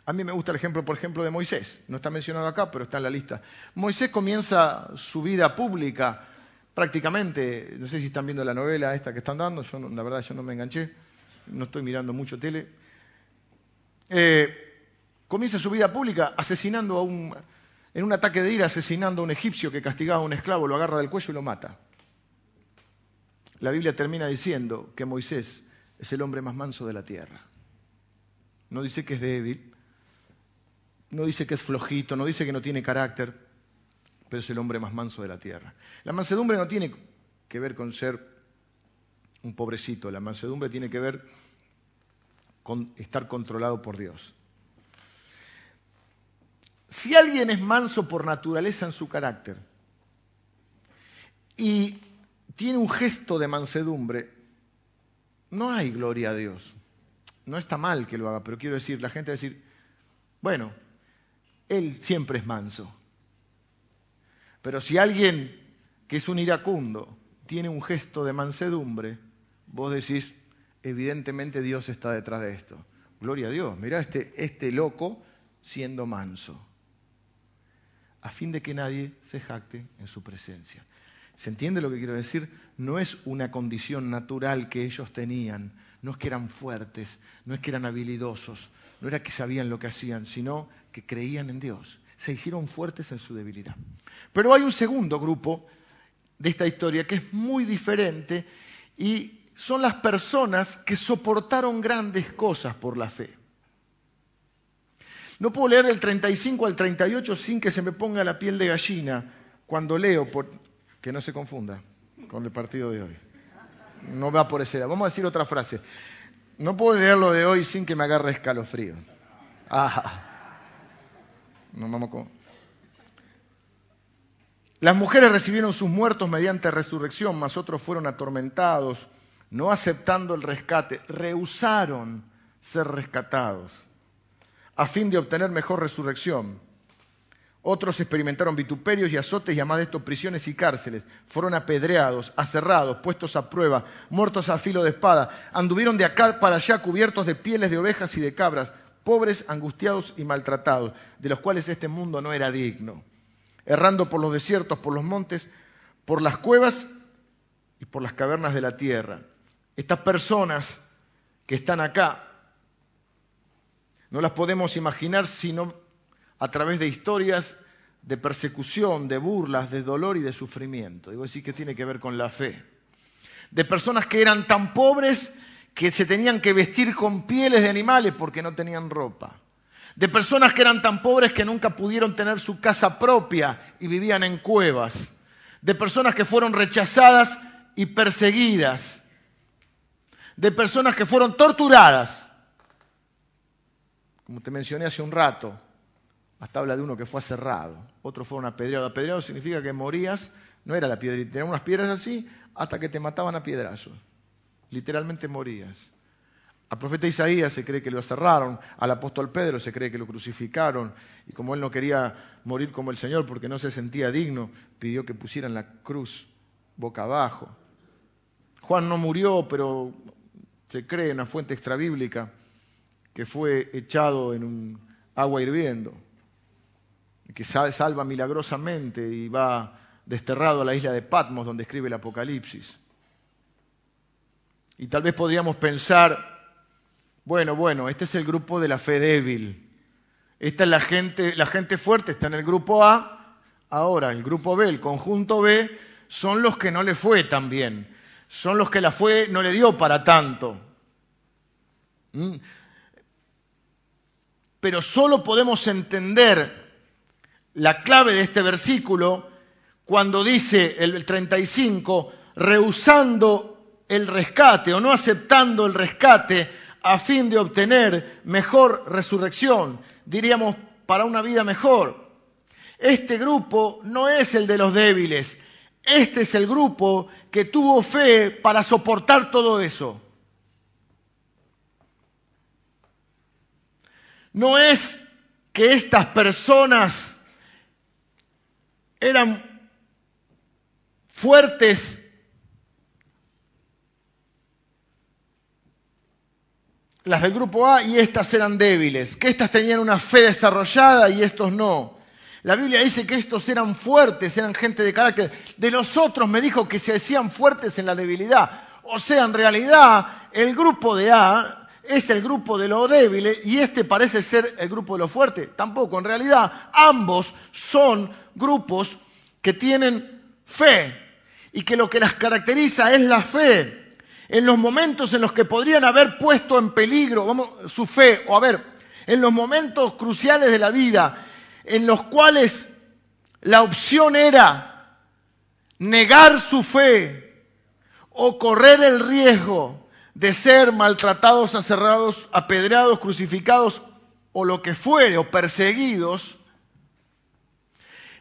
A mí me gusta el ejemplo, por ejemplo, de Moisés. No está mencionado acá, pero está en la lista. Moisés comienza su vida pública prácticamente, no sé si están viendo la novela esta que están dando, yo la verdad yo no me enganché no estoy mirando mucho tele, eh, comienza su vida pública asesinando a un, en un ataque de ira, asesinando a un egipcio que castigaba a un esclavo, lo agarra del cuello y lo mata. La Biblia termina diciendo que Moisés es el hombre más manso de la tierra. No dice que es débil, no dice que es flojito, no dice que no tiene carácter, pero es el hombre más manso de la tierra. La mansedumbre no tiene que ver con ser un pobrecito. La mansedumbre tiene que ver con estar controlado por Dios. Si alguien es manso por naturaleza en su carácter y tiene un gesto de mansedumbre, no hay gloria a Dios. No está mal que lo haga, pero quiero decir, la gente va a decir, bueno, él siempre es manso. Pero si alguien que es un iracundo tiene un gesto de mansedumbre, vos decís, evidentemente Dios está detrás de esto. Gloria a Dios, mirá este, este loco siendo manso, a fin de que nadie se jacte en su presencia. ¿Se entiende lo que quiero decir? No es una condición natural que ellos tenían, no es que eran fuertes, no es que eran habilidosos, no era que sabían lo que hacían, sino que creían en Dios, se hicieron fuertes en su debilidad. Pero hay un segundo grupo de esta historia que es muy diferente y son las personas que soportaron grandes cosas por la fe. No puedo leer el 35 al 38 sin que se me ponga la piel de gallina cuando leo, por... que no se confunda con el partido de hoy. No va por ese. Vamos a decir otra frase. No puedo leer lo de hoy sin que me agarre escalofrío. Ah. No vamos con... Las mujeres recibieron sus muertos mediante resurrección, mas otros fueron atormentados no aceptando el rescate, rehusaron ser rescatados a fin de obtener mejor resurrección. Otros experimentaron vituperios y azotes y además de esto prisiones y cárceles. Fueron apedreados, aserrados, puestos a prueba, muertos a filo de espada. Anduvieron de acá para allá cubiertos de pieles de ovejas y de cabras, pobres, angustiados y maltratados, de los cuales este mundo no era digno. Errando por los desiertos, por los montes, por las cuevas y por las cavernas de la tierra estas personas que están acá, no las podemos imaginar sino a través de historias de persecución, de burlas, de dolor y de sufrimiento. Digo decir que tiene que ver con la fe. De personas que eran tan pobres que se tenían que vestir con pieles de animales porque no tenían ropa. De personas que eran tan pobres que nunca pudieron tener su casa propia y vivían en cuevas. De personas que fueron rechazadas y perseguidas de personas que fueron torturadas. Como te mencioné hace un rato, hasta habla de uno que fue aserrado, otros fueron apedreados. Apedreado significa que morías, no era la piedra, tenían unas piedras así hasta que te mataban a piedrazos. Literalmente morías. Al profeta Isaías se cree que lo aserraron, al apóstol Pedro se cree que lo crucificaron, y como él no quería morir como el Señor porque no se sentía digno, pidió que pusieran la cruz boca abajo. Juan no murió, pero se cree en la fuente extrabíblica que fue echado en un agua hirviendo, que salva milagrosamente y va desterrado a la isla de Patmos donde escribe el Apocalipsis. Y tal vez podríamos pensar, bueno, bueno, este es el grupo de la fe débil. Esta es la gente, la gente fuerte está en el grupo A. Ahora, el grupo B, el conjunto B, son los que no le fue tan bien son los que la fue no le dio para tanto. ¿Mm? Pero solo podemos entender la clave de este versículo cuando dice el 35, rehusando el rescate o no aceptando el rescate a fin de obtener mejor resurrección, diríamos, para una vida mejor. Este grupo no es el de los débiles, este es el grupo que tuvo fe para soportar todo eso. No es que estas personas eran fuertes las del grupo A y estas eran débiles, que estas tenían una fe desarrollada y estos no. La Biblia dice que estos eran fuertes, eran gente de carácter. De los otros me dijo que se hacían fuertes en la debilidad. O sea, en realidad, el grupo de A es el grupo de lo débil y este parece ser el grupo de lo fuerte. Tampoco, en realidad ambos son grupos que tienen fe y que lo que las caracteriza es la fe. En los momentos en los que podrían haber puesto en peligro su fe, o a ver, en los momentos cruciales de la vida, en los cuales la opción era negar su fe o correr el riesgo de ser maltratados, aserrados, apedreados, crucificados o lo que fuere, o perseguidos,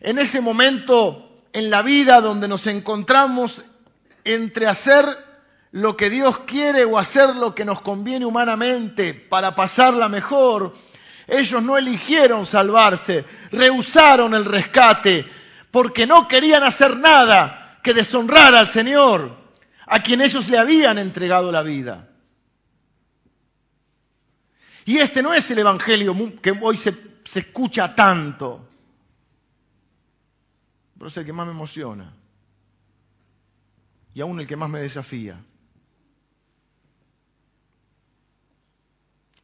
en ese momento en la vida donde nos encontramos entre hacer lo que Dios quiere o hacer lo que nos conviene humanamente para pasarla mejor, ellos no eligieron salvarse, rehusaron el rescate, porque no querían hacer nada que deshonrar al Señor a quien ellos le habían entregado la vida. Y este no es el Evangelio que hoy se, escucha tanto, pero es el que más me emociona y aún el que más me desafía.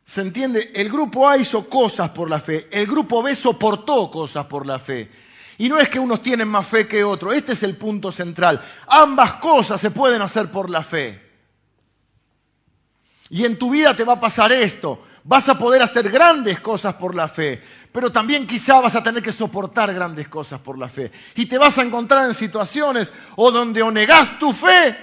¿Se entiende? El grupo A hizo cosas por la fe, el grupo B soportó cosas por la fe. Y no es que unos tienen más fe que otros, este es el punto central. Ambas cosas se pueden hacer por la fe. Y en tu vida te va a pasar esto. Vas a poder hacer grandes cosas por la fe, pero también quizá vas a tener que soportar grandes cosas por la fe. Y te vas a encontrar en situaciones o donde o negás tu fe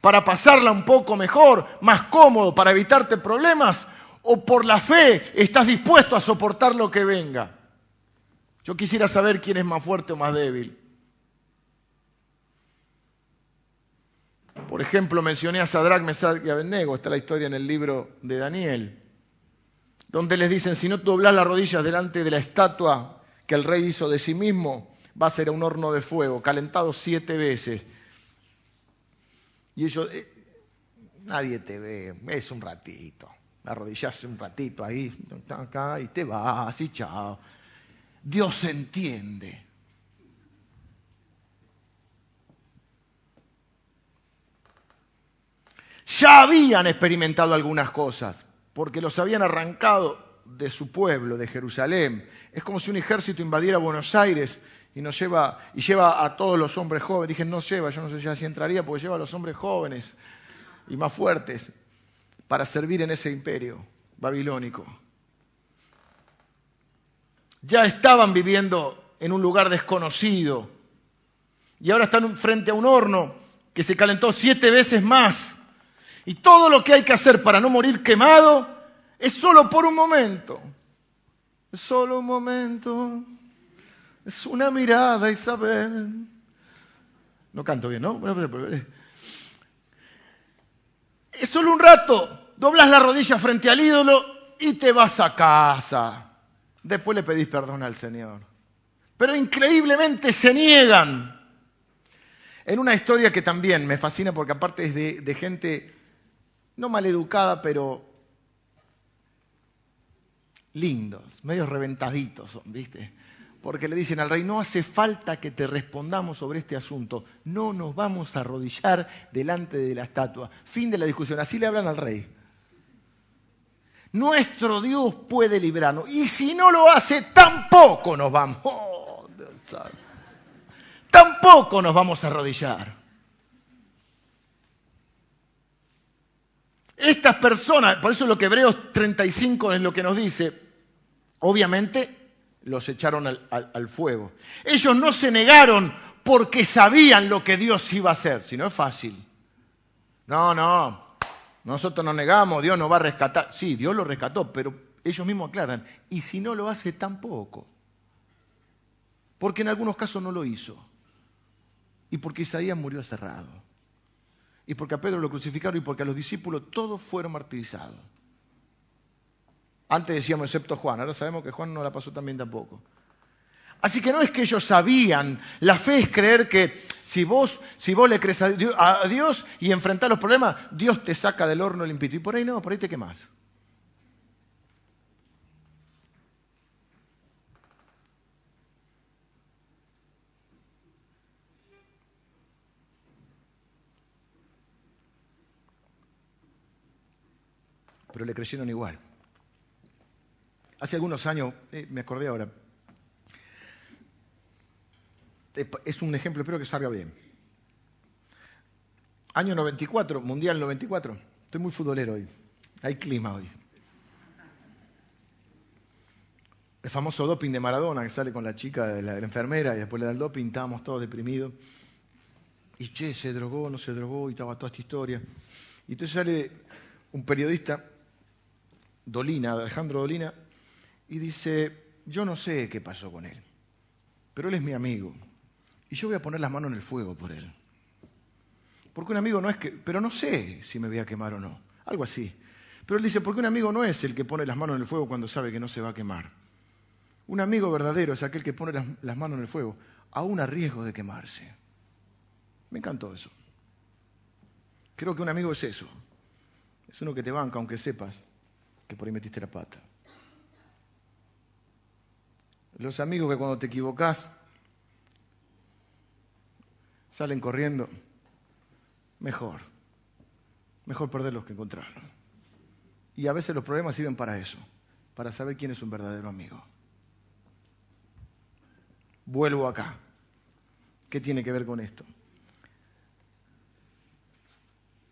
para pasarla un poco mejor, más cómodo, para evitarte problemas, o por la fe estás dispuesto a soportar lo que venga. Yo quisiera saber quién es más fuerte o más débil. Por ejemplo, mencioné a Sadrach, Mesach y Abednego, está la historia en el libro de Daniel, donde les dicen, si no doblas las rodillas delante de la estatua que el rey hizo de sí mismo, va a ser un horno de fuego, calentado siete veces. Y ellos, eh, nadie te ve, es un ratito, arrodillarse un ratito ahí, acá, y te vas, y chao. Dios entiende. Ya habían experimentado algunas cosas, porque los habían arrancado de su pueblo, de Jerusalén. Es como si un ejército invadiera Buenos Aires y nos lleva y lleva a todos los hombres jóvenes. Dije, no lleva, yo no sé si entraría, porque lleva a los hombres jóvenes y más fuertes para servir en ese imperio babilónico ya estaban viviendo en un lugar desconocido y ahora están frente a un horno que se calentó siete veces más. Y todo lo que hay que hacer para no morir quemado es solo por un momento. Es solo un momento. Es una mirada, Isabel. No canto bien, ¿no? Es solo un rato. Doblas la rodilla frente al ídolo y te vas a casa después le pedís perdón al Señor. Pero increíblemente se niegan. En una historia que también me fascina porque aparte es de, gente no maleducada, pero lindos, medios reventaditos ¿viste? Porque le dicen al rey, no hace falta que te respondamos sobre este asunto, no nos vamos a arrodillar delante de la estatua. Fin de la discusión, así le hablan al rey. Nuestro Dios puede librarnos. Y si no lo hace, tampoco nos vamos. Oh, tampoco nos vamos a arrodillar. Estas personas, por eso lo que Hebreos 35 es lo que nos dice, obviamente los echaron al, al, fuego. Ellos no se negaron porque sabían lo que Dios iba a hacer, si no es fácil. No, no, nosotros nos negamos, Dios nos va a rescatar. Sí, Dios lo rescató, pero ellos mismos aclaran, y si no lo hace tampoco. Porque en algunos casos no lo hizo. Y porque Isaías murió cerrado. Y porque a Pedro lo crucificaron y porque a los discípulos todos fueron martirizados. Antes decíamos excepto Juan, ahora sabemos que Juan no la pasó también tampoco. Así que no es que ellos sabían, la fe es creer que si vos, le crees a Dios, y enfrentás los problemas, Dios te saca del horno limpito. Y por ahí no, por ahí te quemás. Pero le creyeron igual. Hace algunos años, eh, me acordé ahora, es un ejemplo, espero que salga bien. Año 94, Mundial 94. Estoy muy futbolero hoy. Hay clima hoy. El famoso doping de Maradona que sale con la chica de la, enfermera y después le da el doping, estábamos todos deprimidos. Y che, se drogó, no se drogó, y estaba toda esta historia. Y entonces sale un periodista, Dolina, Alejandro Dolina, y dice, yo no sé qué pasó con él, pero él es mi amigo y yo voy a poner las manos en el fuego por él. Porque un amigo no es que, pero no sé si me voy a quemar o no, algo así. Pero él dice, porque un amigo no es el que pone las manos en el fuego cuando sabe que no se va a quemar. Un amigo verdadero es aquel que pone las, manos en el fuego, aún a riesgo de quemarse. Me encantó eso. Creo que un amigo es eso. Es uno que te banca aunque sepas que por ahí metiste la pata. Los amigos que cuando te equivocas salen corriendo, mejor. Mejor perderlos que encontrarlos. Y a veces los problemas sirven para eso, para saber quién es un verdadero amigo. Vuelvo acá. ¿Qué tiene que ver con esto?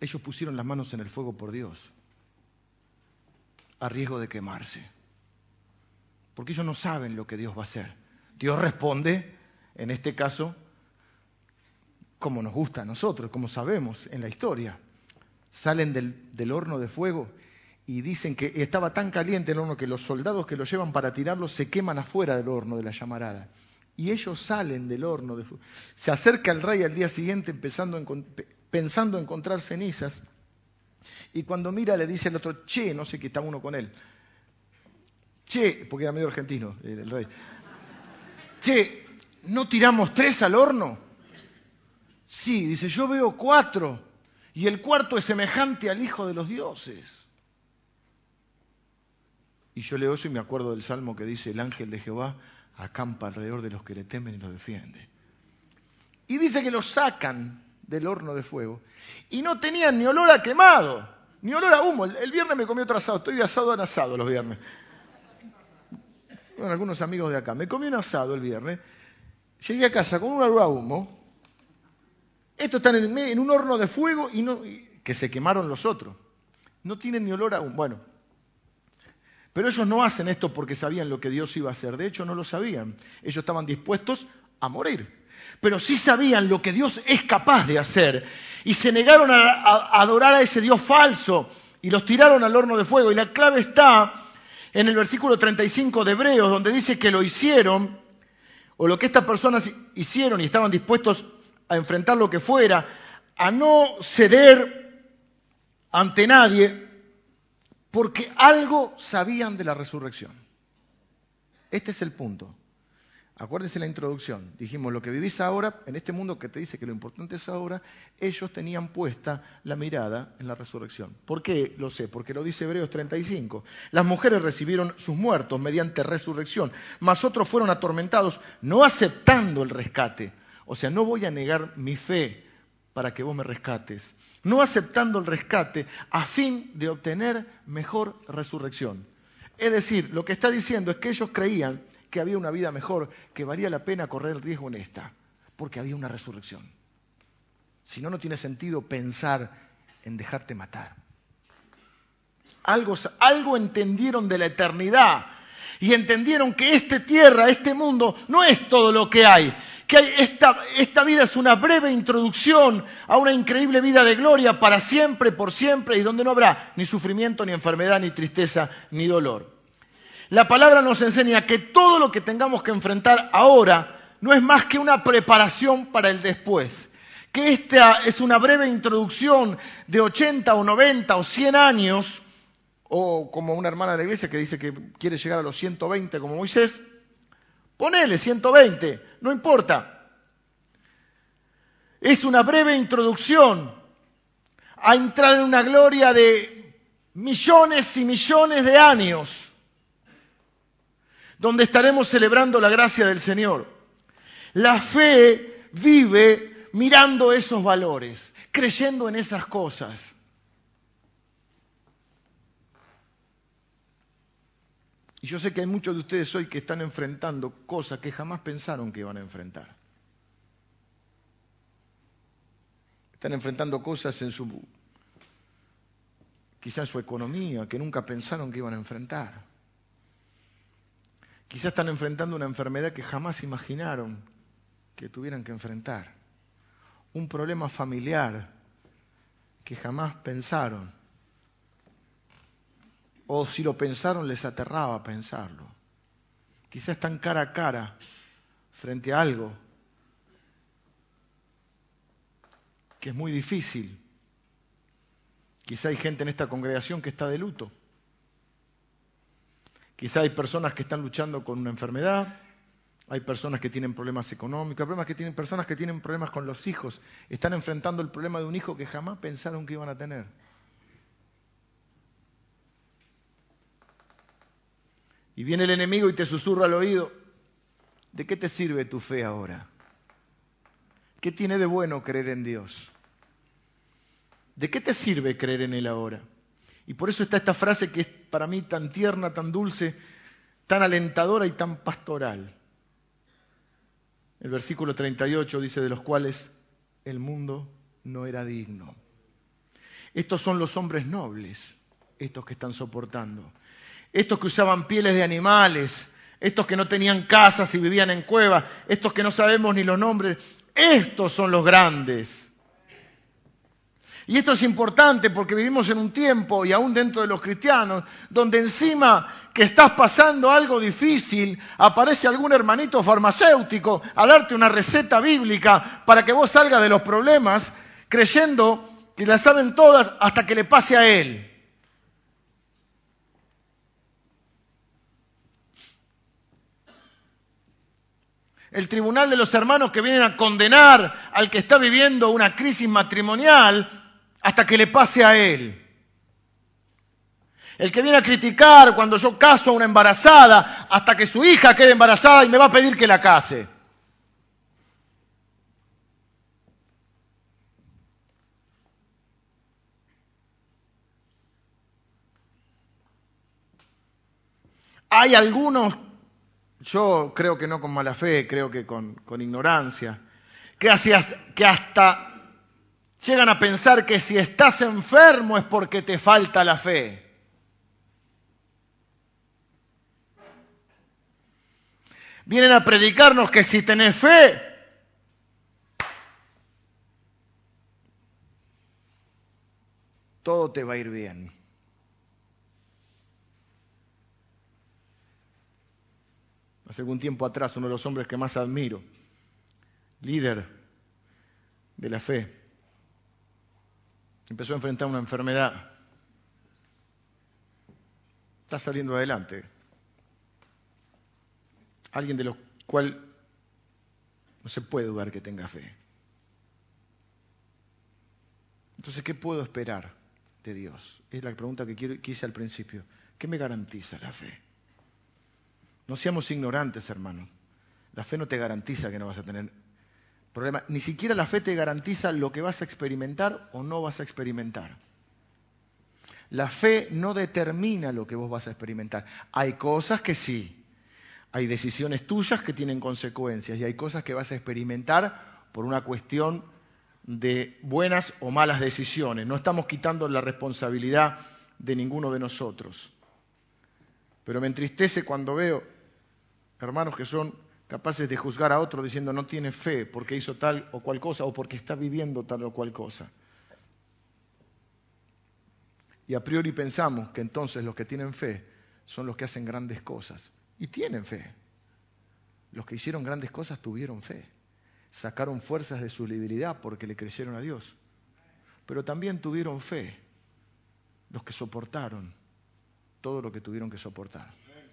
Ellos pusieron las manos en el fuego por Dios, a riesgo de quemarse. Porque ellos no saben lo que Dios va a hacer. Dios responde, en este caso, como nos gusta a nosotros, como sabemos en la historia. Salen del, horno de fuego y dicen que estaba tan caliente el horno que los soldados que lo llevan para tirarlo se queman afuera del horno de la llamarada. Y ellos salen del horno de fuego. Se acerca el rey al día siguiente pensando encontrar cenizas. Y cuando mira le dice al otro, che, no sé qué está uno con él. Che, porque era medio argentino el rey. Che, ¿no tiramos tres al horno? Sí, dice, yo veo cuatro y el cuarto es semejante al Hijo de los dioses. Y yo leo eso y me acuerdo del salmo que dice, el ángel de Jehová acampa alrededor de los que le temen y los defiende. Y dice que los sacan del horno de fuego y no tenían ni olor a quemado, ni olor a humo. El, viernes me comí otro asado, estoy de asado en asado los viernes. Con algunos amigos de acá. Me comí un asado el viernes, llegué a casa con un olor a humo estos están en, un horno de fuego y no, que se quemaron los otros. No tienen ni olor aún. Bueno, pero ellos no hacen esto porque sabían lo que Dios iba a hacer. De hecho, no lo sabían. Ellos estaban dispuestos a morir. Pero sí sabían lo que Dios es capaz de hacer. Y se negaron a, adorar a ese Dios falso y los tiraron al horno de fuego. Y la clave está en el versículo 35 de Hebreos, donde dice que lo hicieron, o lo que estas personas hicieron y estaban dispuestos a enfrentar lo que fuera, a no ceder ante nadie, porque algo sabían de la resurrección. Este es el punto. Acuérdese la introducción. Dijimos, lo que vivís ahora, en este mundo que te dice que lo importante es ahora, ellos tenían puesta la mirada en la resurrección. ¿Por qué? Lo sé, porque lo dice Hebreos 35. Las mujeres recibieron sus muertos mediante resurrección, mas otros fueron atormentados, no aceptando el rescate o sea, no voy a negar mi fe para que vos me rescates, no aceptando el rescate a fin de obtener mejor resurrección. Es decir, lo que está diciendo es que ellos creían que había una vida mejor, que valía la pena correr el riesgo en esta, porque había una resurrección. Si no, no tiene sentido pensar en dejarte matar. Algo, algo entendieron de la eternidad y entendieron que esta tierra, este mundo, no es todo lo que hay, que esta, vida es una breve introducción a una increíble vida de gloria para siempre, por siempre, y donde no habrá ni sufrimiento, ni enfermedad, ni tristeza, ni dolor. La palabra nos enseña que todo lo que tengamos que enfrentar ahora no es más que una preparación para el después. Que esta es una breve introducción de 80 o 90 o 100 años, o como una hermana de la iglesia que dice que quiere llegar a los 120 como Moisés, ponele 120, no importa. Es una breve introducción a entrar en una gloria de millones y millones de años, donde estaremos celebrando la gracia del Señor. La fe vive mirando esos valores, creyendo en esas cosas. Y yo sé que hay muchos de ustedes hoy que están enfrentando cosas que jamás pensaron que iban a enfrentar. Están enfrentando cosas en su, quizás su economía, que nunca pensaron que iban a enfrentar. Quizás están enfrentando una enfermedad que jamás imaginaron que tuvieran que enfrentar, un problema familiar que jamás pensaron, o si lo pensaron les aterraba pensarlo. Quizás están cara a cara frente a algo que es muy difícil. Quizá hay gente en esta congregación que está de luto. Quizá hay personas que están luchando con una enfermedad, hay personas que tienen problemas económicos, problemas que tienen, personas que tienen problemas con los hijos, están enfrentando el problema de un hijo que jamás pensaron que iban a tener. Y viene el enemigo y te susurra al oído, ¿de qué te sirve tu fe ahora? ¿Qué tiene de bueno creer en Dios? ¿De qué te sirve creer en Él ahora? Y por eso está esta frase que es para mí tan tierna, tan dulce, tan alentadora y tan pastoral. El versículo 38 dice, de los cuales el mundo no era digno. Estos son los hombres nobles, estos que están soportando. Estos que usaban pieles de animales, estos que no tenían casas y vivían en cuevas, estos que no sabemos ni los nombres. Estos son los grandes. Y esto es importante porque vivimos en un tiempo, y aún dentro de los cristianos, donde encima que estás pasando algo difícil, aparece algún hermanito farmacéutico a darte una receta bíblica para que vos salgas de los problemas, creyendo que la saben todas hasta que le pase a él. El tribunal de los hermanos que vienen a condenar al que está viviendo una crisis matrimonial hasta que le pase a él. El que viene a criticar cuando yo caso a una embarazada hasta que su hija quede embarazada y me va a pedir que la case. Hay algunos, yo creo que no con mala fe, creo que con, ignorancia, que, que hasta llegan a pensar que si estás enfermo es porque te falta la fe. Vienen a predicarnos que si tenés fe, todo te va a ir bien. Hace algún tiempo atrás, uno de los hombres que más admiro, líder de la fe, empezó a enfrentar una enfermedad. Está saliendo adelante. Alguien de lo cual no se puede dudar que tenga fe. Entonces, ¿qué puedo esperar de Dios? Es la pregunta que, hice al principio. ¿Qué me garantiza la fe? No seamos ignorantes, hermano. La fe no te garantiza que no vas a tener Problema, ni siquiera la fe te garantiza lo que vas a experimentar o no vas a experimentar. La fe no determina lo que vos vas a experimentar. Hay cosas que sí, hay decisiones tuyas que tienen consecuencias y hay cosas que vas a experimentar por una cuestión de buenas o malas decisiones. No estamos quitando la responsabilidad de ninguno de nosotros. Pero me entristece cuando veo hermanos que son capaces de juzgar a otro diciendo no tiene fe porque hizo tal o cual cosa o porque está viviendo tal o cual cosa. Y a priori pensamos que entonces los que tienen fe son los que hacen grandes cosas. Y tienen fe. Los que hicieron grandes cosas tuvieron fe. Sacaron fuerzas de su debilidad porque le creyeron a Dios. Pero también tuvieron fe los que soportaron todo lo que tuvieron que soportar.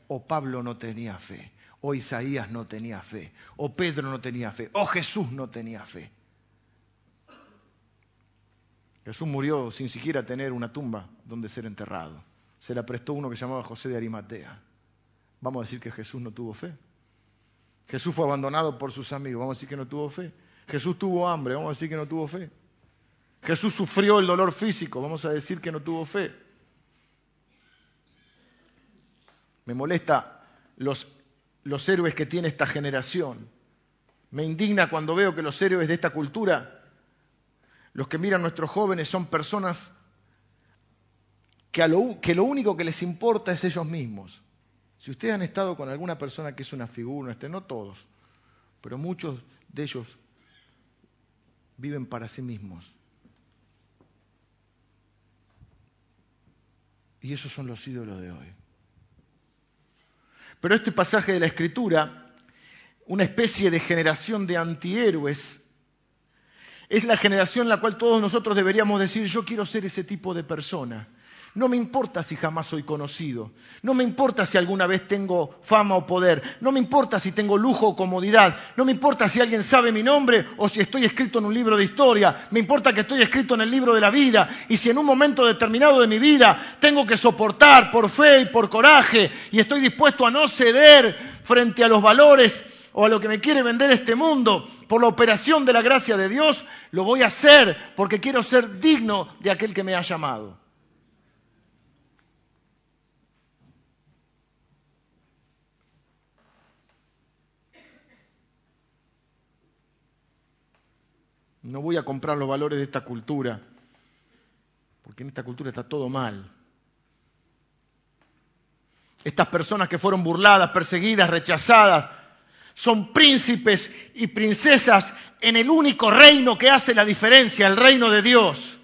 O Pablo no tenía fe, o Isaías no tenía fe, o Pedro no tenía fe, o Jesús no tenía fe. Jesús murió sin siquiera tener una tumba donde ser enterrado. Se la prestó uno que se llamaba José de Arimatea. Vamos a decir que Jesús no tuvo fe. Jesús fue abandonado por sus amigos. Vamos a decir que no tuvo fe. Jesús tuvo hambre. Vamos a decir que no tuvo fe. Jesús sufrió el dolor físico. Vamos a decir que no tuvo fe. Me molesta los, héroes que tiene esta generación. Me indigna cuando veo que los héroes de esta cultura los que miran a nuestros jóvenes son personas que, lo, que lo único que les importa es ellos mismos. Si ustedes han estado con alguna persona que es una figura, este, no todos, pero muchos de ellos viven para sí mismos. Y esos son los ídolos de hoy. Pero este pasaje de la Escritura, una especie de generación de antihéroes, es la generación en la cual todos nosotros deberíamos decir, yo quiero ser ese tipo de persona. No me importa si jamás soy conocido. No me importa si alguna vez tengo fama o poder. No me importa si tengo lujo o comodidad. No me importa si alguien sabe mi nombre o si estoy escrito en un libro de historia. Me importa que estoy escrito en el libro de la vida. Y si en un momento determinado de mi vida tengo que soportar por fe y por coraje y estoy dispuesto a no ceder frente a los valores o a lo que me quiere vender este mundo por la operación de la gracia de Dios, lo voy a hacer porque quiero ser digno de aquel que me ha llamado. No voy a comprar los valores de esta cultura, porque en esta cultura está todo mal. Estas personas que fueron burladas, perseguidas, rechazadas, son príncipes y princesas en el único reino que hace la diferencia, el reino de Dios.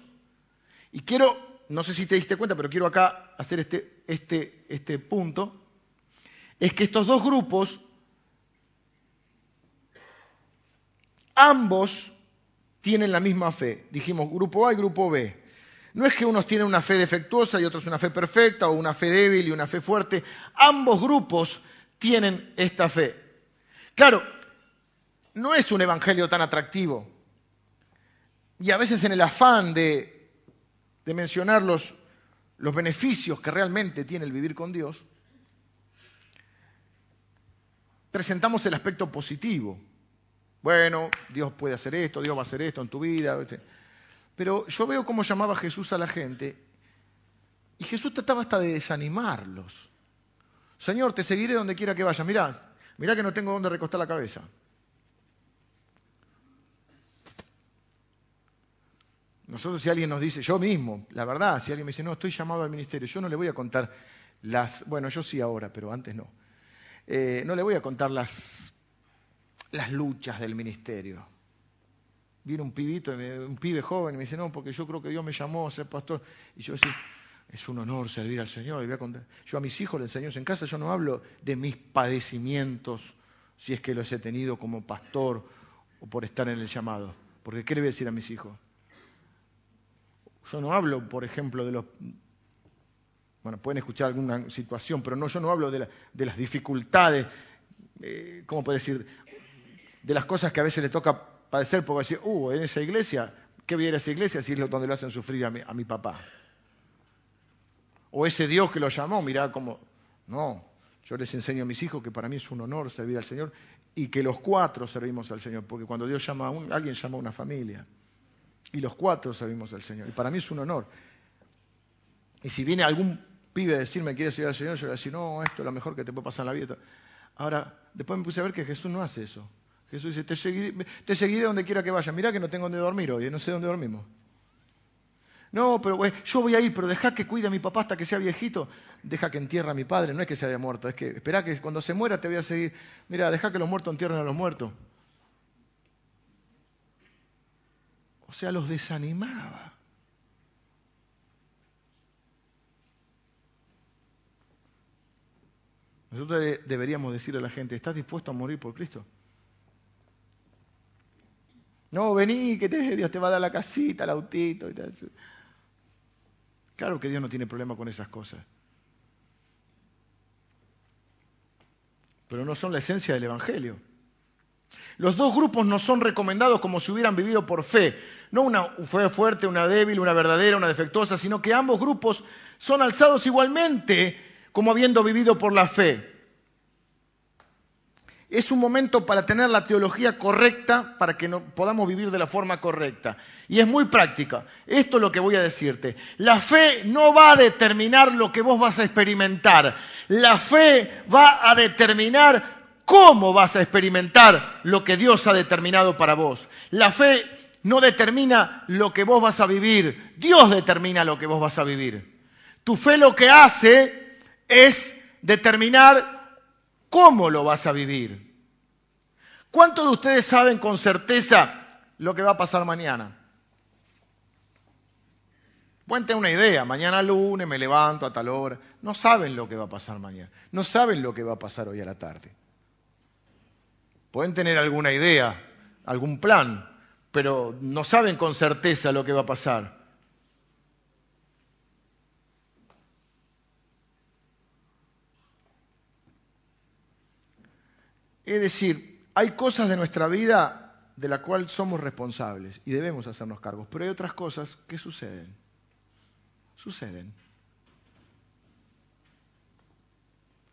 Y quiero, no sé si te diste cuenta, pero quiero acá hacer este, este, este punto, es que estos dos grupos, ambos tienen la misma fe. Dijimos grupo A y grupo B. No es que unos tienen una fe defectuosa y otros una fe perfecta, o una fe débil y una fe fuerte. Ambos grupos tienen esta fe. Claro, no es un evangelio tan atractivo. Y a veces en el afán de, mencionar los, beneficios que realmente tiene el vivir con Dios, presentamos el aspecto positivo. Bueno, Dios puede hacer esto, Dios va a hacer esto en tu vida. Pero yo veo cómo llamaba Jesús a la gente y Jesús trataba hasta de desanimarlos. Señor, te seguiré donde quiera que vayas. Mirá, Mirá que no tengo dónde recostar la cabeza. Nosotros si alguien nos dice, yo mismo, la verdad, si alguien me dice, no, estoy llamado al ministerio, yo no le voy a contar las, bueno, yo sí ahora, pero antes no. Eh, no le voy a contar las, las luchas del ministerio. Viene un pibito, un pibe joven y me dice, no, porque yo creo que Dios me llamó a ser pastor. Y yo decía, es un honor servir al Señor. Y voy a contar. Yo a mis hijos les enseño en casa, yo no hablo de mis padecimientos, si es que los he tenido como pastor o por estar en el llamado. Porque ¿qué le voy a decir a mis hijos? Yo no hablo, por ejemplo, de los... Bueno, pueden escuchar alguna situación, pero no, yo no hablo de, las dificultades, eh, ¿cómo puedo decir? De las cosas que a veces le toca padecer, porque decir, uh, en esa iglesia, ¿qué voy a ir a esa iglesia si es donde lo hacen sufrir a mi papá? o ese Dios que lo llamó, mirá cómo... No, yo les enseño a mis hijos que para mí es un honor servir al Señor y que los cuatro servimos al Señor, porque cuando Dios llama a un, alguien llama a una familia y los cuatro servimos al Señor. Y para mí es un honor. Y si viene algún pibe a decirme quiere servir al Señor, yo le voy a decir, no, esto es lo mejor que te puede pasar en la vida. Ahora, después me puse a ver que Jesús no hace eso. Jesús dice, te seguiré, te seguiré donde quiera que vaya. Mirá que no tengo donde dormir hoy, no sé dónde dormimos. No, pero güey, yo voy a ir, pero deja que cuide a mi papá hasta que sea viejito. Deja que entierre a mi padre. No es que se haya muerto, es que espera que cuando se muera te voy a seguir. Mira, deja que los muertos entierren a los muertos. O sea, los desanimaba. Nosotros deberíamos decirle a la gente, ¿estás dispuesto a morir por Cristo? No, vení, que Dios te va a dar la casita, el autito. Y. Claro que Dios no tiene problema con esas cosas. Pero no son la esencia del Evangelio. Los dos grupos no son recomendados como si hubieran vivido por fe. No una fe fuerte, una débil, una verdadera, una defectuosa, sino que ambos grupos son alzados igualmente como habiendo vivido por la fe. Es un momento para tener la teología correcta, para que podamos vivir de la forma correcta. Y es muy práctica. Esto es lo que voy a decirte. La fe no va a determinar lo que vos vas a experimentar. La fe va a determinar cómo vas a experimentar lo que Dios ha determinado para vos. La fe no determina lo que vos vas a vivir. Dios determina lo que vos vas a vivir. Tu fe lo que hace es determinar ¿Cómo lo vas a vivir? ¿Cuántos de ustedes saben con certeza lo que va a pasar mañana? Pueden tener una idea, mañana lunes me levanto a tal hora. No saben lo que va a pasar mañana. No saben lo que va a pasar hoy a la tarde. Pueden tener alguna idea, algún plan, pero no saben con certeza lo que va a pasar. Es decir, hay cosas de nuestra vida de la cual somos responsables y debemos hacernos cargos, pero hay otras cosas que suceden. Suceden.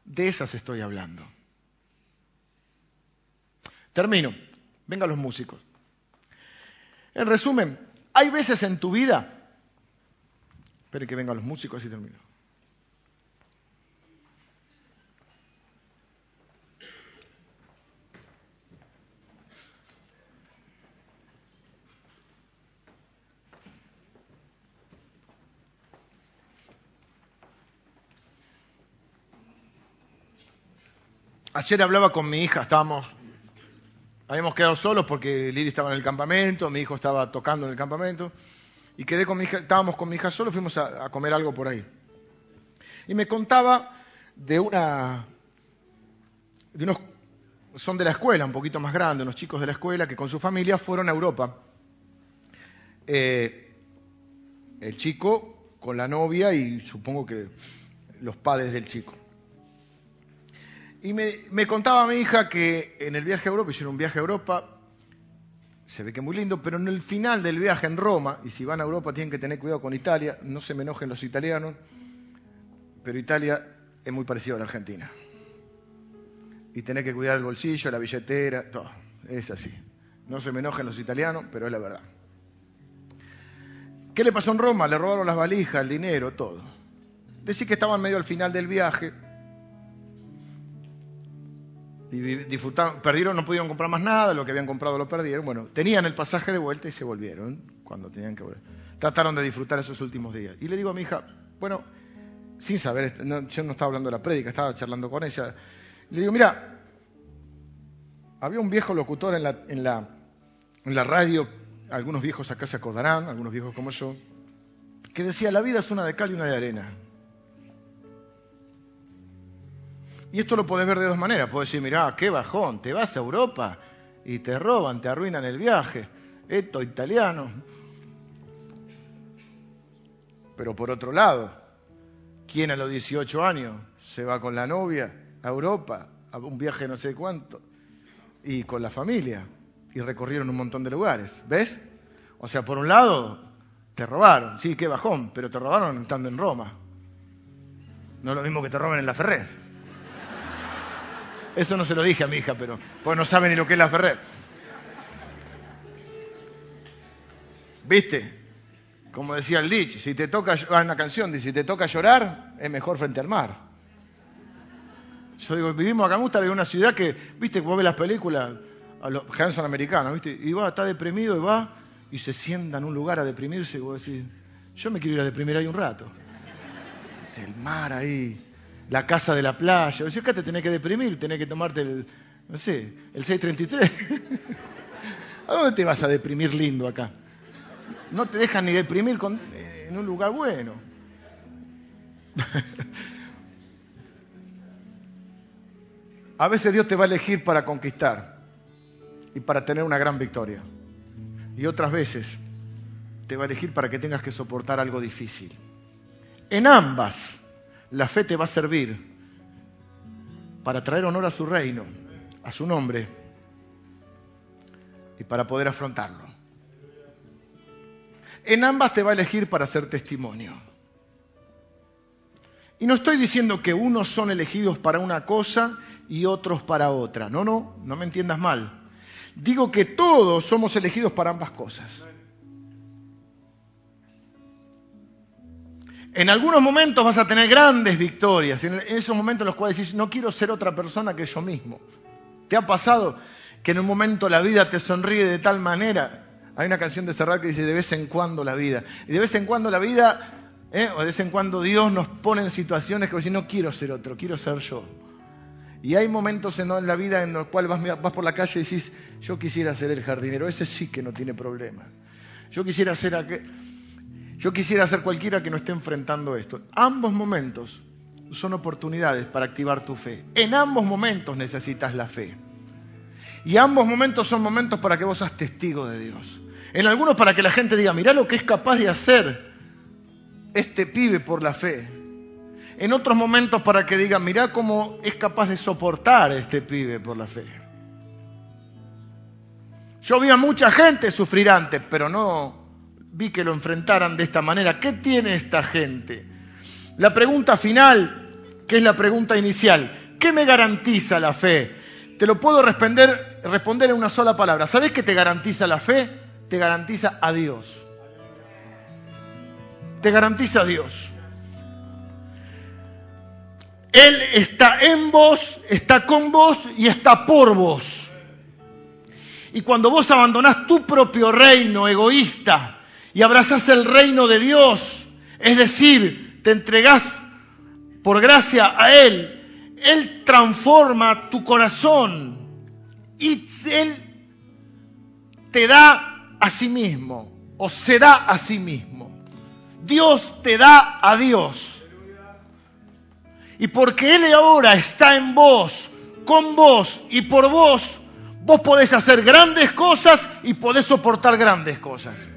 De esas estoy hablando. Termino. Vengan los músicos. En resumen, hay veces en tu vida. Espere que vengan los músicos y termino. Ayer hablaba con mi hija, estábamos, habíamos quedado solos porque Lili estaba en el campamento, mi hijo estaba tocando en el campamento, y quedé con mi hija, estábamos con mi hija solos, fuimos a, comer algo por ahí. Y me contaba de una, de unos, son de la escuela, un poquito más grandes, unos chicos de la escuela que con su familia fueron a Europa. Eh, el chico con la novia y supongo que los padres del chico. Y me, contaba mi hija que en el viaje a Europa, hicieron un viaje a Europa, se ve que muy lindo, pero en el final del viaje en Roma, y si van a Europa tienen que tener cuidado con Italia, no se me enojen los italianos, pero Italia es muy parecido a la Argentina. Y tener que cuidar el bolsillo, la billetera, todo. Es así. No se me enojen los italianos, pero es la verdad. ¿Qué le pasó en Roma? Le robaron las valijas, el dinero, todo. Decir que estaban medio al final del viaje, y disfrutaron, perdieron, no pudieron comprar más nada, lo que habían comprado lo perdieron. Bueno, tenían el pasaje de vuelta y se volvieron cuando tenían que volver. Trataron de disfrutar esos últimos días. Y le digo a mi hija, bueno, sin saber, yo no estaba hablando de la prédica, estaba charlando con ella. Le digo, mira, había un viejo locutor en la, en la, en la radio, algunos viejos acá se acordarán, algunos viejos como yo, que decía, la vida es una de cal y una de arena. Y esto lo podés ver de dos maneras. Puedes decir, mirá, qué bajón, te vas a Europa y te roban, te arruinan el viaje. Esto italiano. Pero por otro lado, ¿quién a los 18 años se va con la novia a Europa, a un viaje no sé cuánto, y con la familia? Y recorrieron un montón de lugares. ¿Ves? O sea, por un lado, te robaron. Sí, qué bajón, pero te robaron estando en Roma. No es lo mismo que te roben en la Ferrer. Eso no se lo dije a mi hija, pero pues no sabe ni lo que es la Ferrer. ¿Viste? Como decía el dicho, si te toca, una canción dice, si te toca llorar, es mejor frente al mar. Yo digo, vivimos acá, me gusta en una ciudad que, viste, vos ves las películas, a los Hanson americanos, viste, y va, está deprimido y va, y se sienta en un lugar a deprimirse, y vos decís, Yo me quiero ir a deprimir ahí un rato. El mar ahí, la casa de la playa. Si acá te tenés que deprimir, tenés que tomarte el, no sé, el 633. ¿A dónde te vas a deprimir lindo acá? No te dejan ni deprimir eh, en un lugar bueno. A veces Dios te va a elegir para conquistar y para tener una gran victoria. Y otras veces te va a elegir para que tengas que soportar algo difícil. En ambas, la fe te va a servir para traer honor a su reino, a su nombre, y para poder afrontarlo. En ambas te va a elegir para hacer testimonio. Y no estoy diciendo que unos son elegidos para una cosa y otros para otra. No, no, no me entiendas mal. Digo que todos somos elegidos para ambas cosas. En algunos momentos vas a tener grandes victorias, en esos momentos en los cuales dices, no quiero ser otra persona que yo mismo. ¿Te ha pasado que en un momento la vida te sonríe de tal manera? Hay una canción de Serrat que dice, de vez en cuando la vida. Y de vez en cuando la vida, ¿eh? o de vez en cuando Dios nos pone en situaciones que decís, no quiero ser otro, quiero ser yo. Y hay momentos en la vida en los cuales vas, vas por la calle y decís, yo quisiera ser el jardinero, ese sí que no tiene problema. Yo quisiera ser aquel yo quisiera ser cualquiera que no esté enfrentando esto. Ambos momentos son oportunidades para activar tu fe. En ambos momentos necesitas la fe. Y ambos momentos son momentos para que vos seas testigo de Dios. En algunos para que la gente diga, mirá lo que es capaz de hacer este pibe por la fe. En otros momentos para que digan, mirá cómo es capaz de soportar este pibe por la fe. Yo vi a mucha gente sufrir antes, pero no vi que lo enfrentaran de esta manera. ¿Qué tiene esta gente? La pregunta final, que es la pregunta inicial, ¿qué me garantiza la fe? Te lo puedo responder, en una sola palabra. ¿Sabes qué te garantiza la fe? Te garantiza a Dios. Te garantiza a Dios. Él está en vos, está con vos y está por vos. Y cuando vos abandonás tu propio reino egoísta, y abrazás el reino de Dios, es decir, te entregás por gracia a Él, Él transforma tu corazón y Él te da a sí mismo o se da a sí mismo. Dios te da a Dios. Y porque Él ahora está en vos, con vos y por vos, vos podés hacer grandes cosas y podés soportar grandes cosas.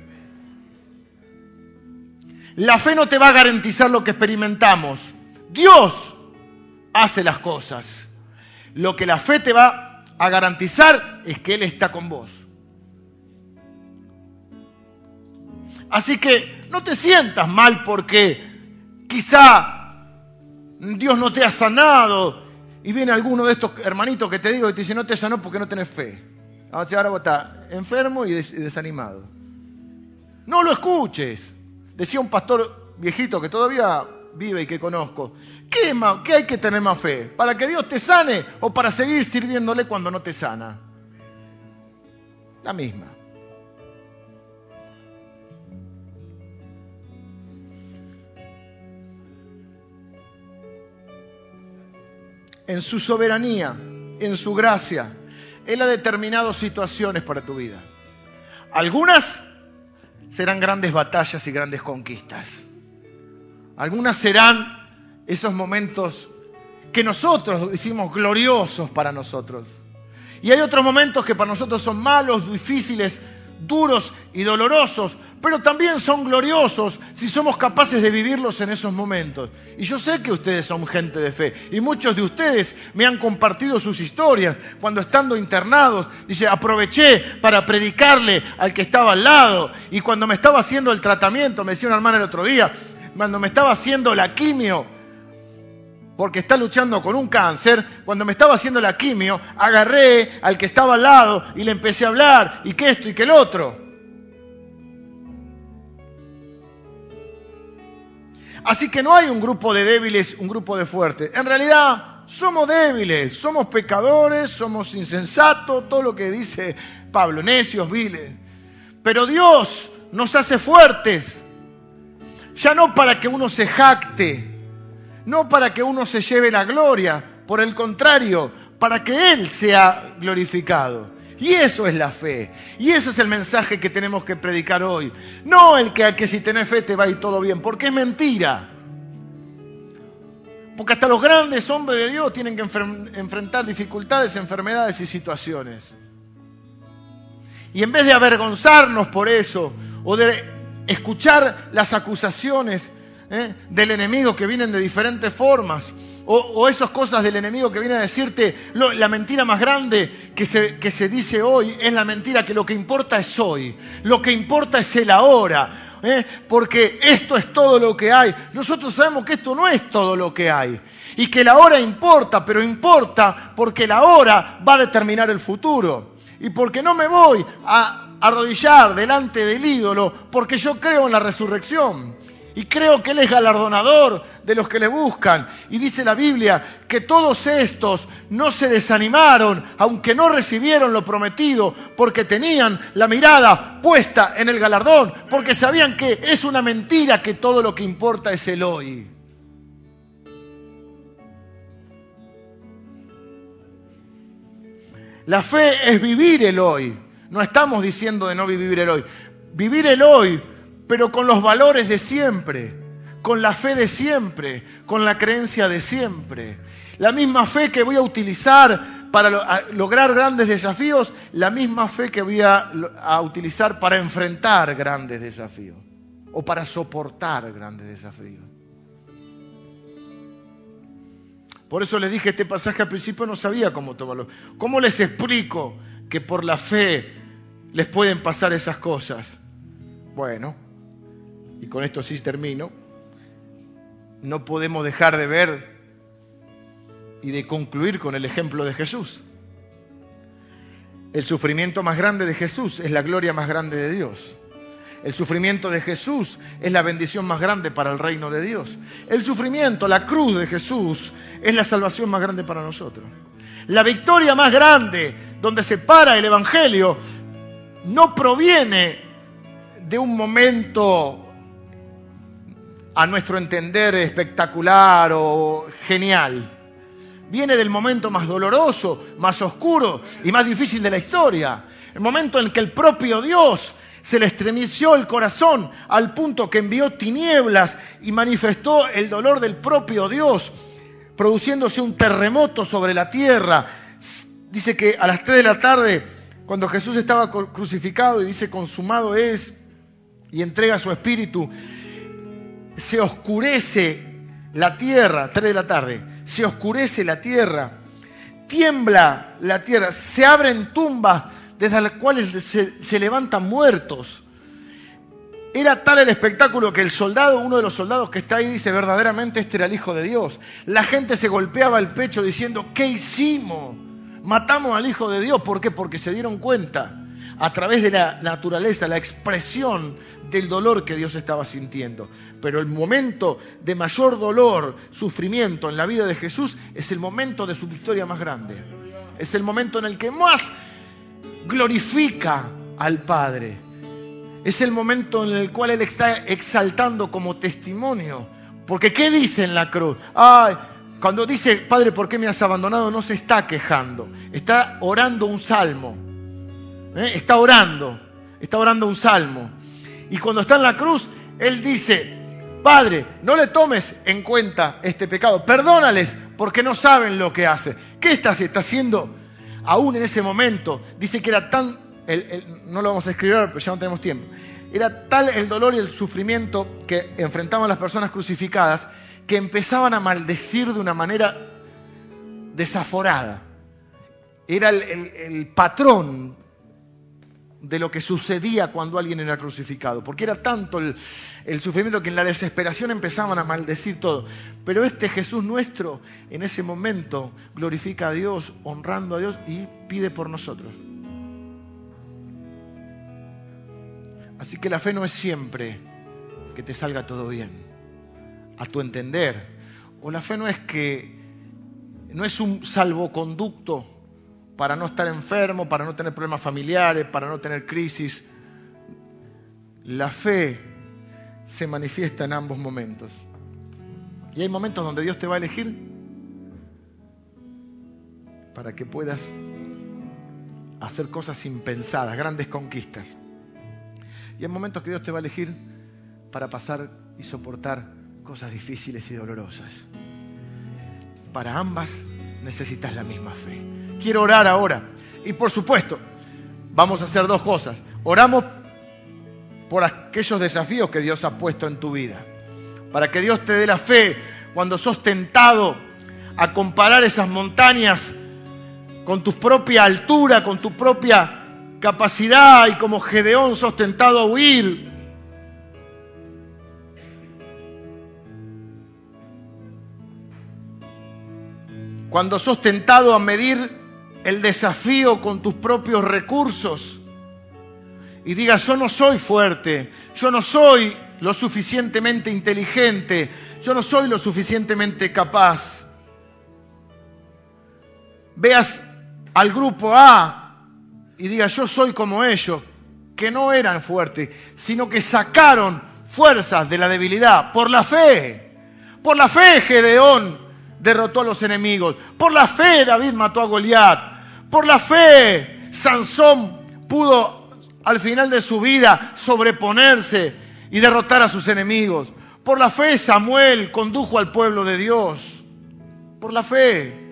La fe no te va a garantizar lo que experimentamos. Dios hace las cosas. Lo que la fe te va a garantizar es que Él está con vos. Así que no te sientas mal porque quizá Dios no te ha sanado y viene alguno de estos hermanitos que te digo y te dice no te sanó porque no tenés fe. Ahora vos estás enfermo y desanimado. No lo escuches. Decía un pastor viejito que todavía vive y que conozco, ¿qué, ¿qué hay que tener más fe? ¿Para que Dios te sane o para seguir sirviéndole cuando no te sana? La misma. En su soberanía, en su gracia, Él ha determinado situaciones para tu vida. Algunas serán grandes batallas y grandes conquistas. Algunas serán esos momentos que nosotros decimos gloriosos para nosotros. Y hay otros momentos que para nosotros son malos, difíciles, duros y dolorosos, pero también son gloriosos si somos capaces de vivirlos en esos momentos. Y yo sé que ustedes son gente de fe y muchos de ustedes me han compartido sus historias cuando estando internados, dice, aproveché para predicarle al que estaba al lado y cuando me estaba haciendo el tratamiento, me decía una hermana el otro día, cuando me estaba haciendo la quimio, porque está luchando con un cáncer, cuando me estaba haciendo la quimio, agarré al que estaba al lado y le empecé a hablar, y que esto y que el otro. Así que no hay un grupo de débiles, un grupo de fuertes. En realidad somos débiles, somos pecadores, somos insensatos, todo lo que dice Pablo, necios, viles. Pero Dios nos hace fuertes ya no para que uno se jacte, no para que uno se lleve la gloria, por el contrario, para que Él sea glorificado. Y eso es la fe. Y eso es el mensaje que tenemos que predicar hoy. No el que, que si tenés fe te va a ir todo bien, porque es mentira. Porque hasta los grandes hombres de Dios tienen que enfrentar dificultades, enfermedades y situaciones. Y en vez de avergonzarnos por eso, o de escuchar las acusaciones ¿eh? del enemigo que vienen de diferentes formas, o, esas cosas del enemigo que viene a decirte, la mentira más grande que se, que se dice hoy es la mentira que lo que importa es hoy, lo que importa es el ahora, ¿eh? porque esto es todo lo que hay. Nosotros sabemos que esto no es todo lo que hay y que la hora importa, pero importa porque la hora va a determinar el futuro y porque no me voy a arrodillar delante del ídolo porque yo creo en la resurrección. Y creo que Él es galardonador de los que le buscan. Y dice la Biblia que todos estos no se desanimaron, aunque no recibieron lo prometido, porque tenían la mirada puesta en el galardón, porque sabían que es una mentira que todo lo que importa es el hoy. La fe es vivir el hoy. No estamos diciendo de no vivir el hoy. Vivir el hoy pero con los valores de siempre, con la fe de siempre, con la creencia de siempre. La misma fe que voy a utilizar para lograr grandes desafíos, la misma fe que voy a, utilizar para enfrentar grandes desafíos o para soportar grandes desafíos. Por eso les dije este pasaje al principio, no sabía cómo tomarlo. ¿Cómo les explico que por la fe les pueden pasar esas cosas? Bueno, y con esto sí termino, no podemos dejar de ver y de concluir con el ejemplo de Jesús. El sufrimiento más grande de Jesús es la gloria más grande de Dios. El sufrimiento de Jesús es la bendición más grande para el reino de Dios. El sufrimiento, la cruz de Jesús, es la salvación más grande para nosotros. La victoria más grande donde se para el Evangelio no proviene de un momento a nuestro entender espectacular o genial. Viene del momento más doloroso, más oscuro y más difícil de la historia. El momento en que el propio Dios se le estremeció el corazón al punto que envió tinieblas y manifestó el dolor del propio Dios, produciéndose un terremoto sobre la tierra. Dice que a las 3 de la tarde, cuando Jesús estaba crucificado y dice consumado es, y entrega su espíritu, se oscurece la tierra, 3 de la tarde, se oscurece la tierra, tiembla la tierra, se abren tumbas desde las cuales se, se levantan muertos. Era tal el espectáculo que el soldado, uno de los soldados que está ahí, dice, verdaderamente este era el Hijo de Dios. La gente se golpeaba el pecho diciendo, ¿qué hicimos? Matamos al Hijo de Dios. ¿Por qué? Porque se dieron cuenta a través de la naturaleza, la expresión del dolor que Dios estaba sintiendo. Pero el momento de mayor dolor, sufrimiento en la vida de Jesús es el momento de su victoria más grande. Es el momento en el que más glorifica al Padre. Es el momento en el cual Él está exaltando como testimonio. Porque ¿qué dice en la cruz? Ay, cuando dice, Padre, ¿por qué me has abandonado? No se está quejando, está orando un salmo. ¿Eh? Está orando, está orando un salmo. Y cuando está en la cruz, Él dice, Padre, no le tomes en cuenta este pecado, perdónales porque no saben lo que hace. ¿Qué está haciendo? Aún en ese momento, dice que era tan, no lo vamos a escribir pero ya no tenemos tiempo, era tal el dolor y el sufrimiento que enfrentaban las personas crucificadas que empezaban a maldecir de una manera desaforada. Era el patrón de lo que sucedía cuando alguien era crucificado, porque era tanto el, sufrimiento que en la desesperación empezaban a maldecir todo. Pero este Jesús nuestro en ese momento glorifica a Dios, honrando a Dios y pide por nosotros. Así que la fe no es siempre que te salga todo bien, a tu entender. O la fe no es que no es un salvoconducto para no estar enfermo, para no tener problemas familiares, para no tener crisis. La fe se manifiesta en ambos momentos. Y hay momentos donde Dios te va a elegir para que puedas hacer cosas impensadas, grandes conquistas. Y hay momentos que Dios te va a elegir para pasar y soportar cosas difíciles y dolorosas. Para ambas necesitas la misma fe. Quiero orar ahora. Y por supuesto, vamos a hacer dos cosas. Oramos por aquellos desafíos que Dios ha puesto en tu vida. Para que Dios te dé la fe cuando sos tentado a comparar esas montañas con tu propia altura, con tu propia capacidad y como Gedeón sos tentado a huir. Cuando sos tentado a medir el desafío con tus propios recursos y digas, yo no soy fuerte, yo no soy lo suficientemente inteligente, yo no soy lo suficientemente capaz. Veas al grupo A y digas, yo soy como ellos, que no eran fuertes, sino que sacaron fuerzas de la debilidad por la fe. Por la fe Gedeón derrotó a los enemigos. Por la fe David mató a Goliat. Por la fe Sansón pudo al final de su vida sobreponerse y derrotar a sus enemigos. Por la fe Samuel condujo al pueblo de Dios. Por la fe.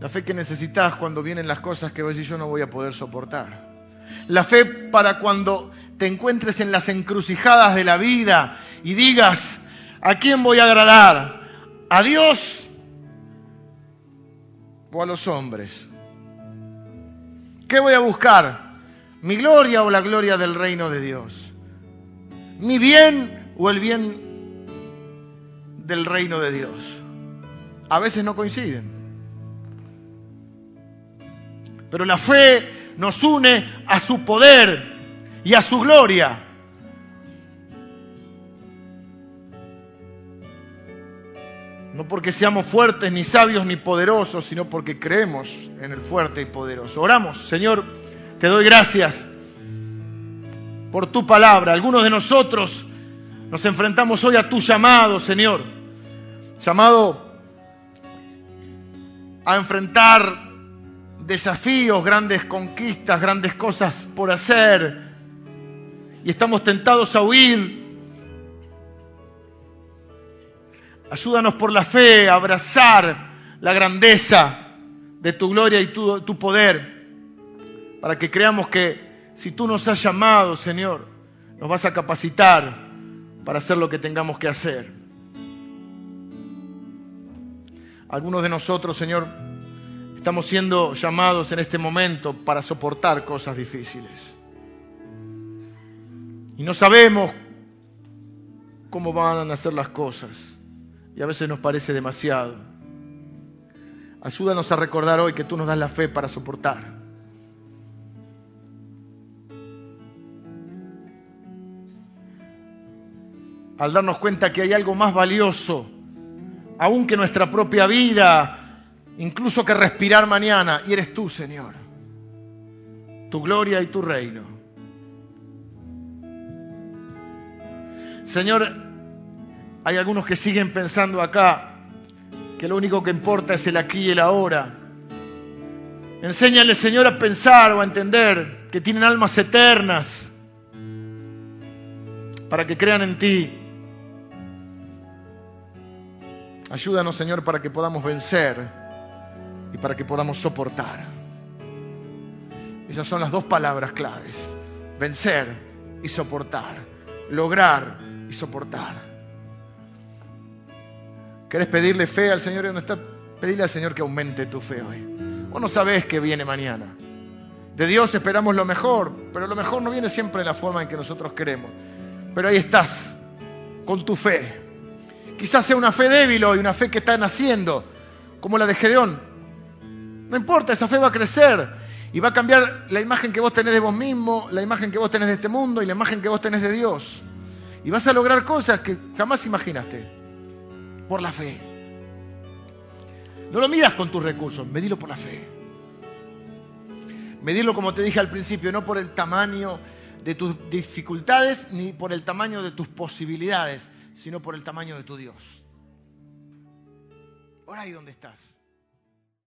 La fe que necesitas cuando vienen las cosas que vos y yo no voy a poder soportar. La fe para cuando te encuentres en las encrucijadas de la vida y digas, ¿A quién voy a agradar? ¿A Dios o a los hombres? ¿Qué voy a buscar? ¿Mi gloria o la gloria del reino de Dios? ¿Mi bien o el bien del reino de Dios? A veces no coinciden. Pero la fe nos une a su poder y a su gloria. No porque seamos fuertes, ni sabios, ni poderosos, sino porque creemos en el fuerte y poderoso. Oramos, Señor, te doy gracias por tu palabra. Algunos de nosotros nos enfrentamos hoy a tu llamado, Señor. Llamado a enfrentar desafíos, grandes conquistas, grandes cosas por hacer. Y estamos tentados a huir Ayúdanos por la fe a abrazar la grandeza de tu gloria y tu, poder, para que creamos que si tú nos has llamado, Señor, nos vas a capacitar para hacer lo que tengamos que hacer. Algunos de nosotros, Señor, estamos siendo llamados en este momento para soportar cosas difíciles. Y no sabemos cómo van a ser las cosas y a veces nos parece demasiado. Ayúdanos a recordar hoy que tú nos das la fe para soportar. Al darnos cuenta que hay algo más valioso, aún que nuestra propia vida, incluso que respirar mañana, y eres tú, Señor. Tu gloria y tu reino. Señor, hay algunos que siguen pensando acá que lo único que importa es el aquí y el ahora. Enséñale, Señor, a pensar o a entender que tienen almas eternas para que crean en ti. Ayúdanos, Señor, para que podamos vencer y para que podamos soportar. Esas son las dos palabras claves. Vencer y soportar. Lograr y soportar. ¿Querés pedirle fe al Señor? ¿Dónde está? Pedirle al Señor que aumente tu fe hoy. Vos no sabés qué viene mañana. De Dios esperamos lo mejor, pero lo mejor no viene siempre de la forma en que nosotros queremos. Pero ahí estás, con tu fe. Quizás sea una fe débil hoy, una fe que está naciendo, como la de Gedeón. No importa, esa fe va a crecer y va a cambiar la imagen que vos tenés de vos mismo, la imagen que vos tenés de este mundo y la imagen que vos tenés de Dios. Y vas a lograr cosas que jamás imaginaste por la fe. No lo midas con tus recursos, medilo por la fe. Medirlo, como te dije al principio, no por el tamaño de tus dificultades ni por el tamaño de tus posibilidades, sino por el tamaño de tu Dios. Ahora ahí donde estás.